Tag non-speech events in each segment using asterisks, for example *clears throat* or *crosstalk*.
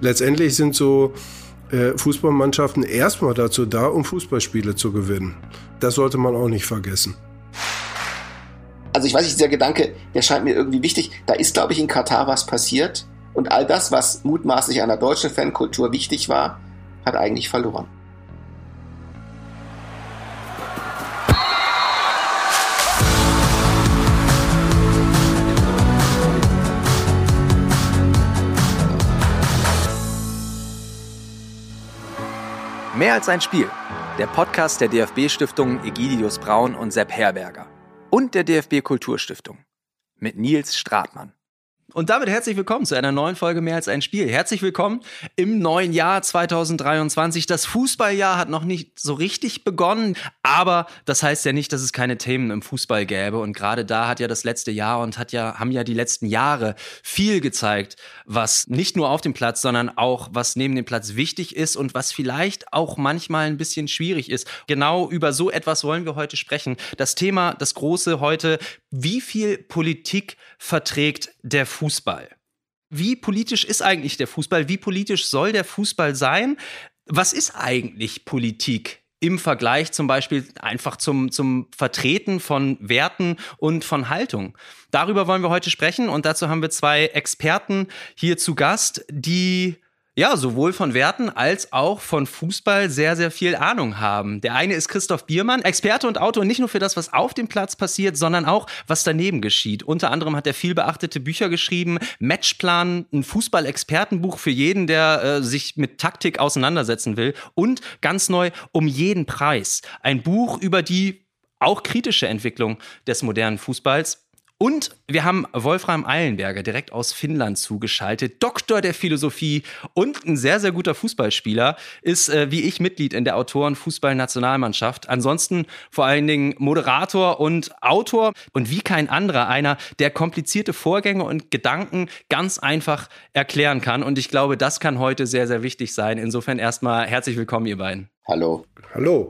Letztendlich sind so äh, Fußballmannschaften erstmal dazu da, um Fußballspiele zu gewinnen. Das sollte man auch nicht vergessen. Also ich weiß nicht, dieser Gedanke, der scheint mir irgendwie wichtig. Da ist, glaube ich, in Katar was passiert. Und all das, was mutmaßlich einer deutschen Fankultur wichtig war, hat eigentlich verloren. Mehr als ein Spiel. Der Podcast der DFB-Stiftungen Egidius Braun und Sepp Herberger. Und der DFB Kulturstiftung. Mit Nils Stratmann. Und damit herzlich willkommen zu einer neuen Folge Mehr als ein Spiel. Herzlich willkommen im neuen Jahr 2023. Das Fußballjahr hat noch nicht so richtig begonnen, aber das heißt ja nicht, dass es keine Themen im Fußball gäbe. Und gerade da hat ja das letzte Jahr und hat ja, haben ja die letzten Jahre viel gezeigt, was nicht nur auf dem Platz, sondern auch was neben dem Platz wichtig ist und was vielleicht auch manchmal ein bisschen schwierig ist. Genau über so etwas wollen wir heute sprechen. Das Thema, das große heute, wie viel Politik verträgt der Fußball? Wie politisch ist eigentlich der Fußball? Wie politisch soll der Fußball sein? Was ist eigentlich Politik? im Vergleich zum Beispiel einfach zum, zum Vertreten von Werten und von Haltung. Darüber wollen wir heute sprechen und dazu haben wir zwei Experten hier zu Gast, die ja, sowohl von Werten als auch von Fußball sehr, sehr viel Ahnung haben. Der eine ist Christoph Biermann, Experte und Autor nicht nur für das, was auf dem Platz passiert, sondern auch, was daneben geschieht. Unter anderem hat er viel beachtete Bücher geschrieben, Matchplan, ein Fußball-Expertenbuch für jeden, der äh, sich mit Taktik auseinandersetzen will und ganz neu um jeden Preis. Ein Buch über die auch kritische Entwicklung des modernen Fußballs. Und wir haben Wolfram Eilenberger direkt aus Finnland zugeschaltet, Doktor der Philosophie und ein sehr, sehr guter Fußballspieler, ist äh, wie ich Mitglied in der Autoren-Fußball-Nationalmannschaft. Ansonsten vor allen Dingen Moderator und Autor und wie kein anderer einer, der komplizierte Vorgänge und Gedanken ganz einfach erklären kann. Und ich glaube, das kann heute sehr, sehr wichtig sein. Insofern erstmal herzlich willkommen, ihr beiden. Hallo. Hallo.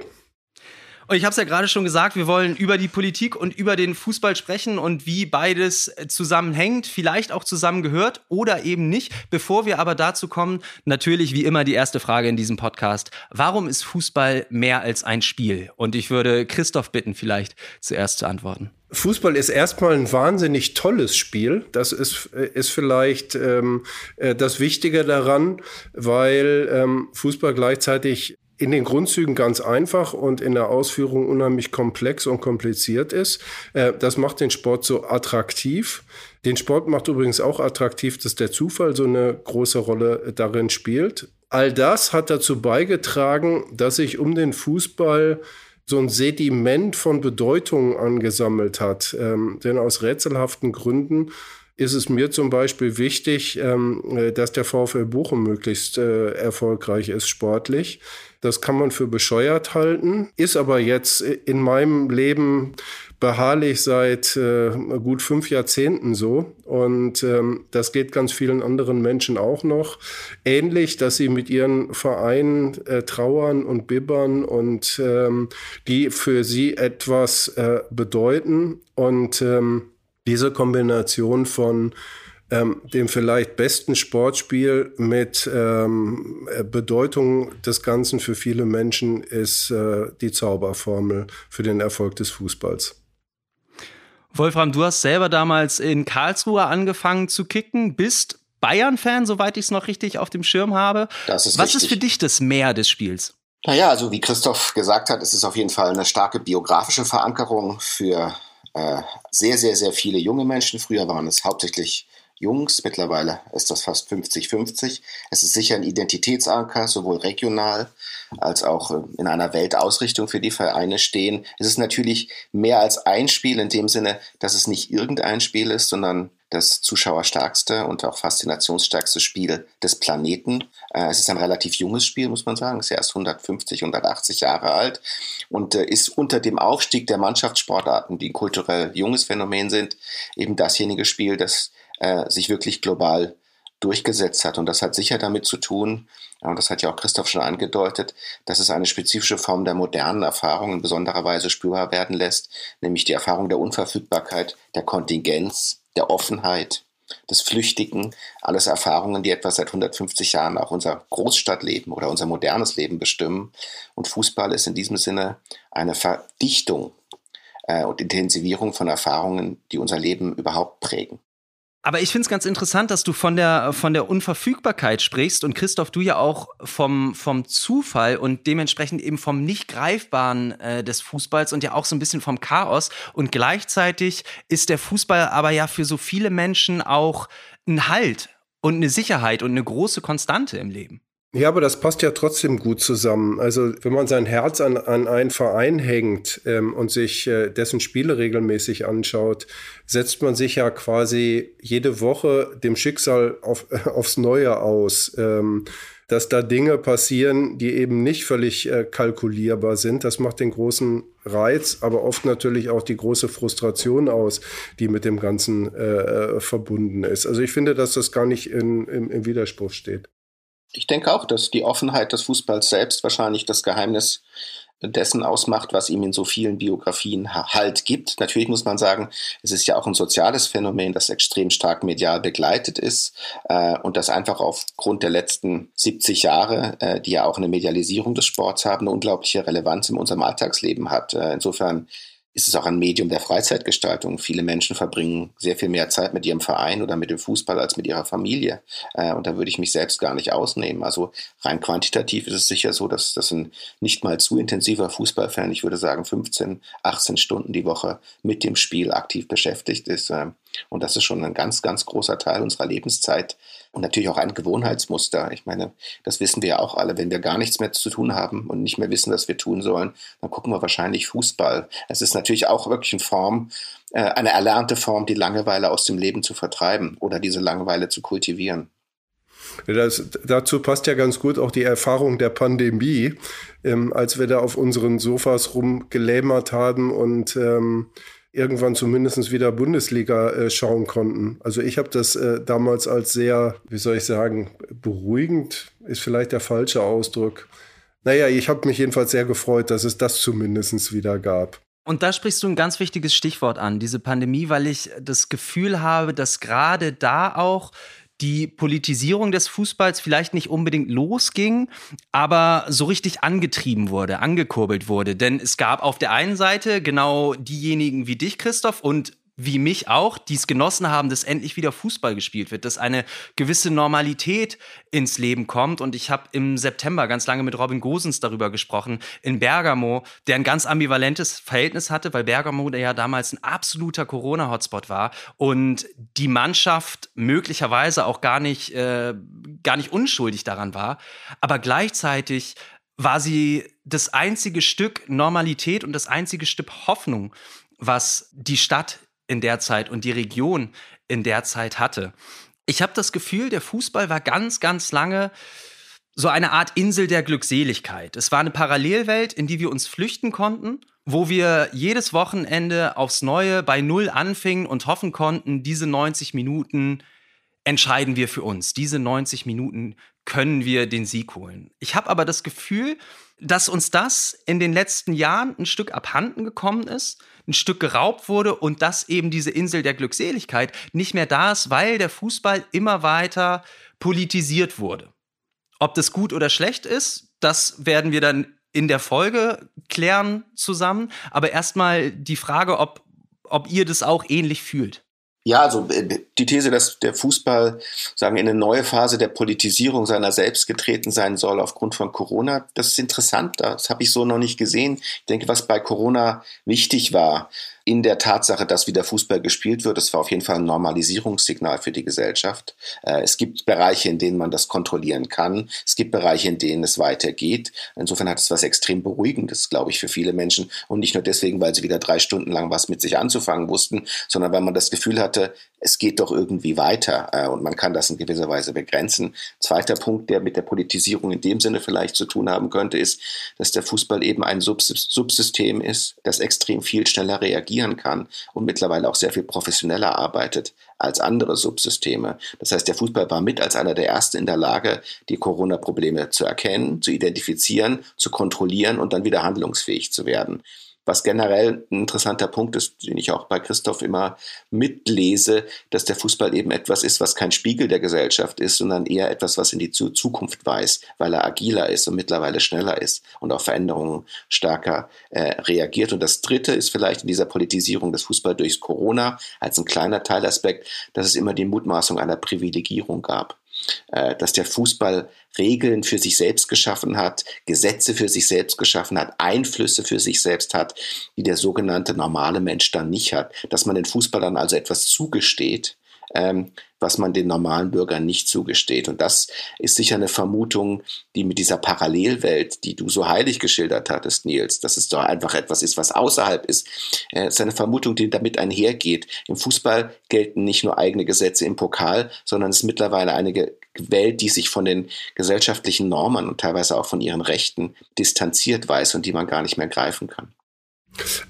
Und ich habe es ja gerade schon gesagt, wir wollen über die Politik und über den Fußball sprechen und wie beides äh, zusammenhängt, vielleicht auch zusammengehört oder eben nicht. Bevor wir aber dazu kommen, natürlich wie immer die erste Frage in diesem Podcast. Warum ist Fußball mehr als ein Spiel? Und ich würde Christoph bitten, vielleicht zuerst zu antworten. Fußball ist erstmal ein wahnsinnig tolles Spiel. Das ist, äh, ist vielleicht ähm, äh, das Wichtige daran, weil ähm, Fußball gleichzeitig in den Grundzügen ganz einfach und in der Ausführung unheimlich komplex und kompliziert ist. Äh, das macht den Sport so attraktiv. Den Sport macht übrigens auch attraktiv, dass der Zufall so eine große Rolle darin spielt. All das hat dazu beigetragen, dass sich um den Fußball so ein Sediment von Bedeutungen angesammelt hat. Ähm, denn aus rätselhaften Gründen ist es mir zum Beispiel wichtig, ähm, äh, dass der VfL Bochum möglichst äh, erfolgreich ist sportlich. Das kann man für bescheuert halten, ist aber jetzt in meinem Leben beharrlich seit äh, gut fünf Jahrzehnten so. Und ähm, das geht ganz vielen anderen Menschen auch noch. Ähnlich, dass sie mit ihren Vereinen äh, trauern und bibbern und ähm, die für sie etwas äh, bedeuten. Und ähm, diese Kombination von ähm, dem vielleicht besten Sportspiel mit ähm, äh, Bedeutung des Ganzen für viele Menschen ist äh, die Zauberformel für den Erfolg des Fußballs. Wolfram, du hast selber damals in Karlsruhe angefangen zu kicken, bist Bayern-Fan, soweit ich es noch richtig auf dem Schirm habe. Das ist Was richtig. ist für dich das Mehr des Spiels? Naja, also wie Christoph gesagt hat, es ist auf jeden Fall eine starke biografische Verankerung für äh, sehr, sehr, sehr viele junge Menschen. Früher waren es hauptsächlich Jungs, mittlerweile ist das fast 50-50. Es ist sicher ein Identitätsanker, sowohl regional als auch äh, in einer Weltausrichtung für die Vereine stehen. Es ist natürlich mehr als ein Spiel in dem Sinne, dass es nicht irgendein Spiel ist, sondern das zuschauerstärkste und auch faszinationsstärkste Spiel des Planeten. Äh, es ist ein relativ junges Spiel, muss man sagen. Es ist erst 150, 180 Jahre alt und äh, ist unter dem Aufstieg der Mannschaftssportarten, die kulturell junges Phänomen sind, eben dasjenige Spiel, das äh, sich wirklich global durchgesetzt hat. Und das hat sicher damit zu tun, und das hat ja auch Christoph schon angedeutet, dass es eine spezifische Form der modernen Erfahrung in besonderer Weise spürbar werden lässt, nämlich die Erfahrung der Unverfügbarkeit, der Kontingenz, der Offenheit, des Flüchtigen, alles Erfahrungen, die etwa seit 150 Jahren auch unser Großstadtleben oder unser modernes Leben bestimmen. Und Fußball ist in diesem Sinne eine Verdichtung äh, und Intensivierung von Erfahrungen, die unser Leben überhaupt prägen. Aber ich finde es ganz interessant, dass du von der, von der Unverfügbarkeit sprichst und Christoph, du ja auch vom, vom Zufall und dementsprechend eben vom Nicht-Greifbaren äh, des Fußballs und ja auch so ein bisschen vom Chaos. Und gleichzeitig ist der Fußball aber ja für so viele Menschen auch ein Halt und eine Sicherheit und eine große Konstante im Leben. Ja, aber das passt ja trotzdem gut zusammen. Also wenn man sein Herz an, an einen Verein hängt ähm, und sich äh, dessen Spiele regelmäßig anschaut, setzt man sich ja quasi jede Woche dem Schicksal auf, *laughs* aufs Neue aus. Ähm, dass da Dinge passieren, die eben nicht völlig äh, kalkulierbar sind. Das macht den großen Reiz, aber oft natürlich auch die große Frustration aus, die mit dem Ganzen äh, verbunden ist. Also ich finde, dass das gar nicht in, im, im Widerspruch steht. Ich denke auch, dass die Offenheit des Fußballs selbst wahrscheinlich das Geheimnis dessen ausmacht, was ihm in so vielen Biografien Halt gibt. Natürlich muss man sagen, es ist ja auch ein soziales Phänomen, das extrem stark medial begleitet ist äh, und das einfach aufgrund der letzten 70 Jahre, äh, die ja auch eine Medialisierung des Sports haben, eine unglaubliche Relevanz in unserem Alltagsleben hat. Äh, insofern ist es auch ein Medium der Freizeitgestaltung. Viele Menschen verbringen sehr viel mehr Zeit mit ihrem Verein oder mit dem Fußball als mit ihrer Familie. Äh, und da würde ich mich selbst gar nicht ausnehmen. Also rein quantitativ ist es sicher so, dass das ein nicht mal zu intensiver Fußballfan, ich würde sagen 15, 18 Stunden die Woche mit dem Spiel aktiv beschäftigt ist. Äh, und das ist schon ein ganz, ganz großer Teil unserer Lebenszeit und natürlich auch ein Gewohnheitsmuster. Ich meine, das wissen wir ja auch alle. Wenn wir gar nichts mehr zu tun haben und nicht mehr wissen, was wir tun sollen, dann gucken wir wahrscheinlich Fußball. Es ist natürlich auch wirklich eine Form, äh, eine erlernte Form, die Langeweile aus dem Leben zu vertreiben oder diese Langeweile zu kultivieren. Das, dazu passt ja ganz gut auch die Erfahrung der Pandemie, ähm, als wir da auf unseren Sofas rumgelämert haben und ähm, irgendwann zumindest wieder Bundesliga äh, schauen konnten. Also ich habe das äh, damals als sehr, wie soll ich sagen, beruhigend ist vielleicht der falsche Ausdruck. Naja, ich habe mich jedenfalls sehr gefreut, dass es das zumindest wieder gab. Und da sprichst du ein ganz wichtiges Stichwort an, diese Pandemie, weil ich das Gefühl habe, dass gerade da auch die Politisierung des Fußballs vielleicht nicht unbedingt losging, aber so richtig angetrieben wurde, angekurbelt wurde. Denn es gab auf der einen Seite genau diejenigen wie dich, Christoph, und wie mich auch, die es genossen haben, dass endlich wieder Fußball gespielt wird, dass eine gewisse Normalität ins Leben kommt. Und ich habe im September ganz lange mit Robin Gosens darüber gesprochen, in Bergamo, der ein ganz ambivalentes Verhältnis hatte, weil Bergamo der ja damals ein absoluter Corona-Hotspot war und die Mannschaft möglicherweise auch gar nicht, äh, gar nicht unschuldig daran war. Aber gleichzeitig war sie das einzige Stück Normalität und das einzige Stück Hoffnung, was die Stadt in der Zeit und die Region in der Zeit hatte. Ich habe das Gefühl, der Fußball war ganz, ganz lange so eine Art Insel der Glückseligkeit. Es war eine Parallelwelt, in die wir uns flüchten konnten, wo wir jedes Wochenende aufs Neue bei Null anfingen und hoffen konnten, diese 90 Minuten entscheiden wir für uns. Diese 90 Minuten können wir den Sieg holen. Ich habe aber das Gefühl, dass uns das in den letzten Jahren ein Stück abhanden gekommen ist, ein Stück geraubt wurde und dass eben diese Insel der Glückseligkeit nicht mehr da ist, weil der Fußball immer weiter politisiert wurde. Ob das gut oder schlecht ist, das werden wir dann in der Folge klären zusammen. Aber erstmal die Frage, ob, ob ihr das auch ähnlich fühlt. Ja, also äh, die These, dass der Fußball sagen in eine neue Phase der Politisierung seiner selbst getreten sein soll aufgrund von Corona, das ist interessant. Das habe ich so noch nicht gesehen. Ich denke, was bei Corona wichtig war, in der Tatsache, dass wieder Fußball gespielt wird. Das war auf jeden Fall ein Normalisierungssignal für die Gesellschaft. Äh, es gibt Bereiche, in denen man das kontrollieren kann. Es gibt Bereiche, in denen es weitergeht. Insofern hat es was extrem Beruhigendes, glaube ich, für viele Menschen. Und nicht nur deswegen, weil sie wieder drei Stunden lang was mit sich anzufangen wussten, sondern weil man das Gefühl hatte, es geht doch irgendwie weiter äh, und man kann das in gewisser Weise begrenzen. Zweiter Punkt, der mit der Politisierung in dem Sinne vielleicht zu tun haben könnte, ist, dass der Fußball eben ein Subsystem ist, das extrem viel schneller reagieren kann und mittlerweile auch sehr viel professioneller arbeitet als andere Subsysteme. Das heißt, der Fußball war mit als einer der ersten in der Lage, die Corona-Probleme zu erkennen, zu identifizieren, zu kontrollieren und dann wieder handlungsfähig zu werden. Was generell ein interessanter Punkt ist, den ich auch bei Christoph immer mitlese, dass der Fußball eben etwas ist, was kein Spiegel der Gesellschaft ist, sondern eher etwas, was in die Zukunft weist, weil er agiler ist und mittlerweile schneller ist und auf Veränderungen stärker äh, reagiert. Und das Dritte ist vielleicht in dieser Politisierung des Fußballs durch Corona als ein kleiner Teilaspekt, dass es immer die Mutmaßung einer Privilegierung gab. Äh, dass der Fußball Regeln für sich selbst geschaffen hat, Gesetze für sich selbst geschaffen hat, Einflüsse für sich selbst hat, die der sogenannte normale Mensch dann nicht hat. Dass man den Fußballern also etwas zugesteht, ähm, was man den normalen Bürgern nicht zugesteht. Und das ist sicher eine Vermutung, die mit dieser Parallelwelt, die du so heilig geschildert hattest, Nils, dass es doch einfach etwas ist, was außerhalb ist, äh, ist eine Vermutung, die damit einhergeht. Im Fußball gelten nicht nur eigene Gesetze im Pokal, sondern es ist mittlerweile eine Welt, die sich von den gesellschaftlichen Normen und teilweise auch von ihren Rechten distanziert weiß und die man gar nicht mehr greifen kann.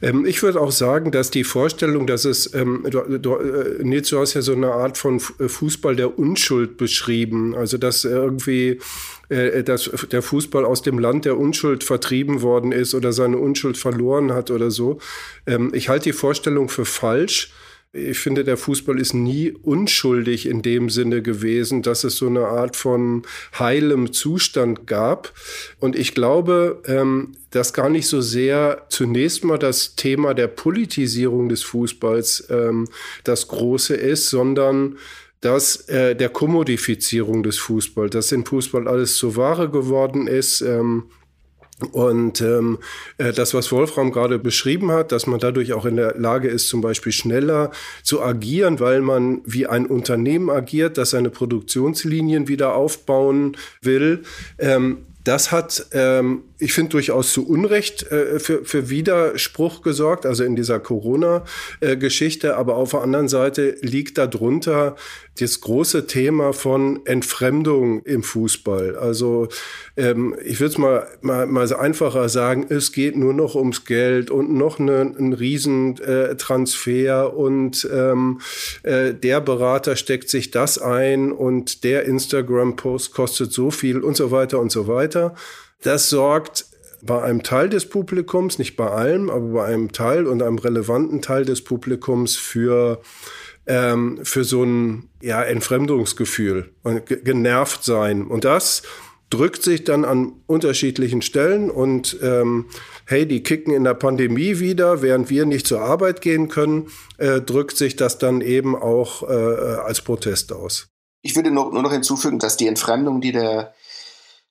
Ähm, ich würde auch sagen, dass die Vorstellung, dass es, ähm, du, du, äh, Nils, hast ja so eine Art von äh, Fußball der Unschuld beschrieben. Also, dass irgendwie äh, dass der Fußball aus dem Land der Unschuld vertrieben worden ist oder seine Unschuld verloren hat oder so. Ähm, ich halte die Vorstellung für falsch. Ich finde, der Fußball ist nie unschuldig in dem Sinne gewesen, dass es so eine Art von heilem Zustand gab. Und ich glaube, ähm, dass gar nicht so sehr zunächst mal das Thema der Politisierung des Fußballs ähm, das Große ist, sondern dass äh, der Kommodifizierung des Fußballs, dass in Fußball alles zur Ware geworden ist. Ähm, und ähm, äh, das, was Wolfram gerade beschrieben hat, dass man dadurch auch in der Lage ist, zum Beispiel schneller zu agieren, weil man wie ein Unternehmen agiert, das seine Produktionslinien wieder aufbauen will, ähm, das hat, ähm, ich finde, durchaus zu Unrecht äh, für, für Widerspruch gesorgt, also in dieser Corona-Geschichte. Aber auf der anderen Seite liegt darunter das große Thema von Entfremdung im Fußball. Also ähm, ich würde es mal, mal, mal so einfacher sagen, es geht nur noch ums Geld und noch eine, ein Riesentransfer äh, und ähm, äh, der Berater steckt sich das ein und der Instagram-Post kostet so viel und so weiter und so weiter. Das sorgt bei einem Teil des Publikums, nicht bei allem, aber bei einem Teil und einem relevanten Teil des Publikums für ähm, für so ein ja, Entfremdungsgefühl und genervt sein. Und das drückt sich dann an unterschiedlichen Stellen und ähm, hey, die kicken in der Pandemie wieder, während wir nicht zur Arbeit gehen können, äh, drückt sich das dann eben auch äh, als Protest aus. Ich würde nur, nur noch hinzufügen, dass die Entfremdung, die der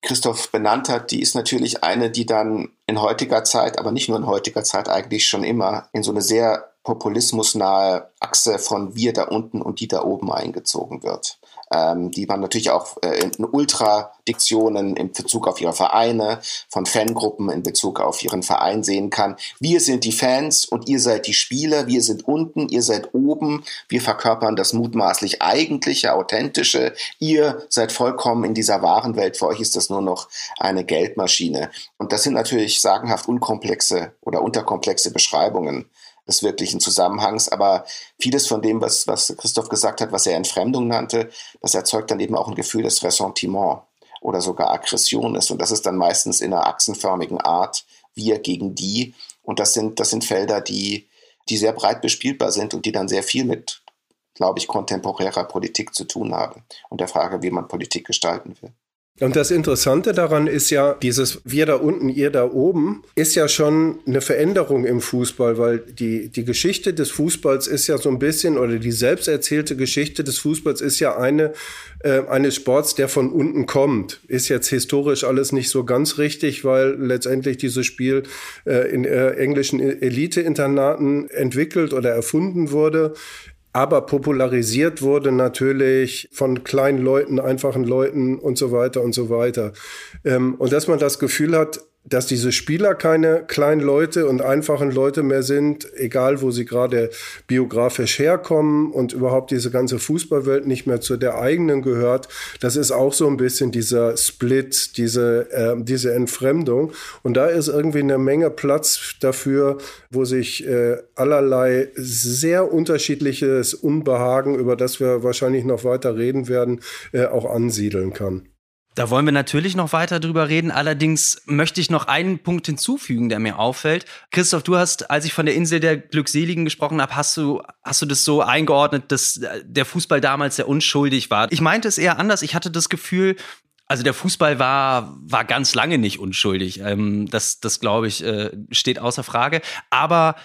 Christoph benannt hat, die ist natürlich eine, die dann in heutiger Zeit, aber nicht nur in heutiger Zeit, eigentlich schon immer in so eine sehr populismusnahe Achse von wir da unten und die da oben eingezogen wird. Ähm, die man natürlich auch äh, in Ultradiktionen in Bezug auf ihre Vereine, von Fangruppen in Bezug auf ihren Verein sehen kann. Wir sind die Fans und ihr seid die Spieler, wir sind unten, ihr seid oben, wir verkörpern das mutmaßlich eigentliche, authentische, ihr seid vollkommen in dieser wahren Welt, für euch ist das nur noch eine Geldmaschine. Und das sind natürlich sagenhaft unkomplexe oder unterkomplexe Beschreibungen des wirklichen Zusammenhangs. Aber vieles von dem, was, was Christoph gesagt hat, was er Entfremdung nannte, das erzeugt dann eben auch ein Gefühl des Ressentiment oder sogar Aggression ist. Und das ist dann meistens in einer achsenförmigen Art, wir gegen die. Und das sind, das sind Felder, die, die sehr breit bespielbar sind und die dann sehr viel mit, glaube ich, kontemporärer Politik zu tun haben und der Frage, wie man Politik gestalten will. Und das Interessante daran ist ja, dieses Wir da unten, ihr da oben, ist ja schon eine Veränderung im Fußball, weil die, die Geschichte des Fußballs ist ja so ein bisschen, oder die selbst erzählte Geschichte des Fußballs ist ja eine äh, eines Sports, der von unten kommt. Ist jetzt historisch alles nicht so ganz richtig, weil letztendlich dieses Spiel äh, in äh, englischen Elite-Internaten entwickelt oder erfunden wurde aber popularisiert wurde natürlich von kleinen Leuten, einfachen Leuten und so weiter und so weiter. Ähm, und dass man das Gefühl hat, dass diese Spieler keine kleinen Leute und einfachen Leute mehr sind, egal wo sie gerade biografisch herkommen und überhaupt diese ganze Fußballwelt nicht mehr zu der eigenen gehört. Das ist auch so ein bisschen dieser Split, diese, äh, diese Entfremdung. Und da ist irgendwie eine Menge Platz dafür, wo sich äh, allerlei sehr unterschiedliches Unbehagen, über das wir wahrscheinlich noch weiter reden werden, äh, auch ansiedeln kann. Da wollen wir natürlich noch weiter drüber reden. Allerdings möchte ich noch einen Punkt hinzufügen, der mir auffällt. Christoph, du hast, als ich von der Insel der Glückseligen gesprochen habe, hast du, hast du das so eingeordnet, dass der Fußball damals sehr unschuldig war. Ich meinte es eher anders. Ich hatte das Gefühl, also der Fußball war, war ganz lange nicht unschuldig. Ähm, das, das glaube ich, äh, steht außer Frage. Aber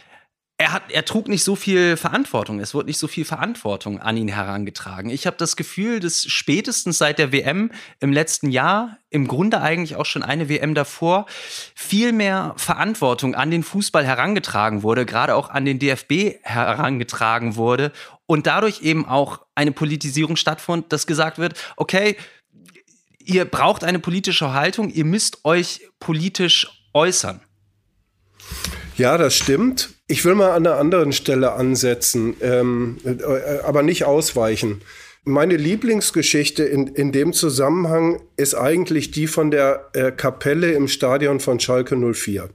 er, hat, er trug nicht so viel Verantwortung. Es wurde nicht so viel Verantwortung an ihn herangetragen. Ich habe das Gefühl, dass spätestens seit der WM im letzten Jahr, im Grunde eigentlich auch schon eine WM davor, viel mehr Verantwortung an den Fußball herangetragen wurde, gerade auch an den DFB herangetragen wurde und dadurch eben auch eine Politisierung stattfand, dass gesagt wird, okay, ihr braucht eine politische Haltung, ihr müsst euch politisch äußern. Ja, das stimmt. Ich will mal an einer anderen Stelle ansetzen, ähm, äh, aber nicht ausweichen. Meine Lieblingsgeschichte in, in dem Zusammenhang ist eigentlich die von der äh, Kapelle im Stadion von Schalke 04.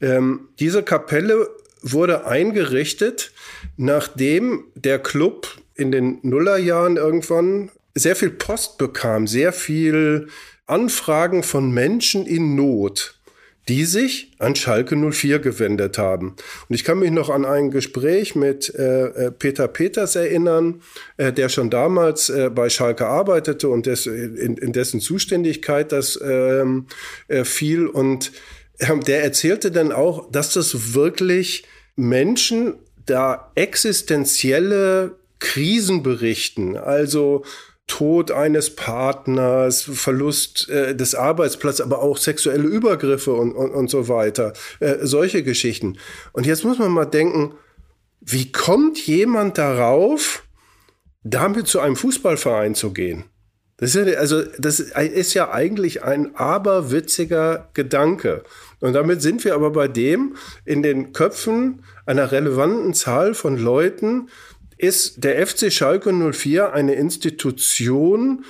Ähm, diese Kapelle wurde eingerichtet, nachdem der Club in den Nullerjahren irgendwann sehr viel Post bekam, sehr viel Anfragen von Menschen in Not die sich an Schalke 04 gewendet haben. Und ich kann mich noch an ein Gespräch mit äh, äh, Peter Peters erinnern, äh, der schon damals äh, bei Schalke arbeitete und des, in, in dessen Zuständigkeit das ähm, äh, fiel. Und äh, der erzählte dann auch, dass das wirklich Menschen da existenzielle Krisen berichten. Also Tod eines Partners, Verlust äh, des Arbeitsplatzes, aber auch sexuelle Übergriffe und, und, und so weiter. Äh, solche Geschichten. Und jetzt muss man mal denken, wie kommt jemand darauf, damit zu einem Fußballverein zu gehen? Das ist ja, also, das ist ja eigentlich ein aberwitziger Gedanke. Und damit sind wir aber bei dem in den Köpfen einer relevanten Zahl von Leuten, ist der FC Schalke 04 eine Institution,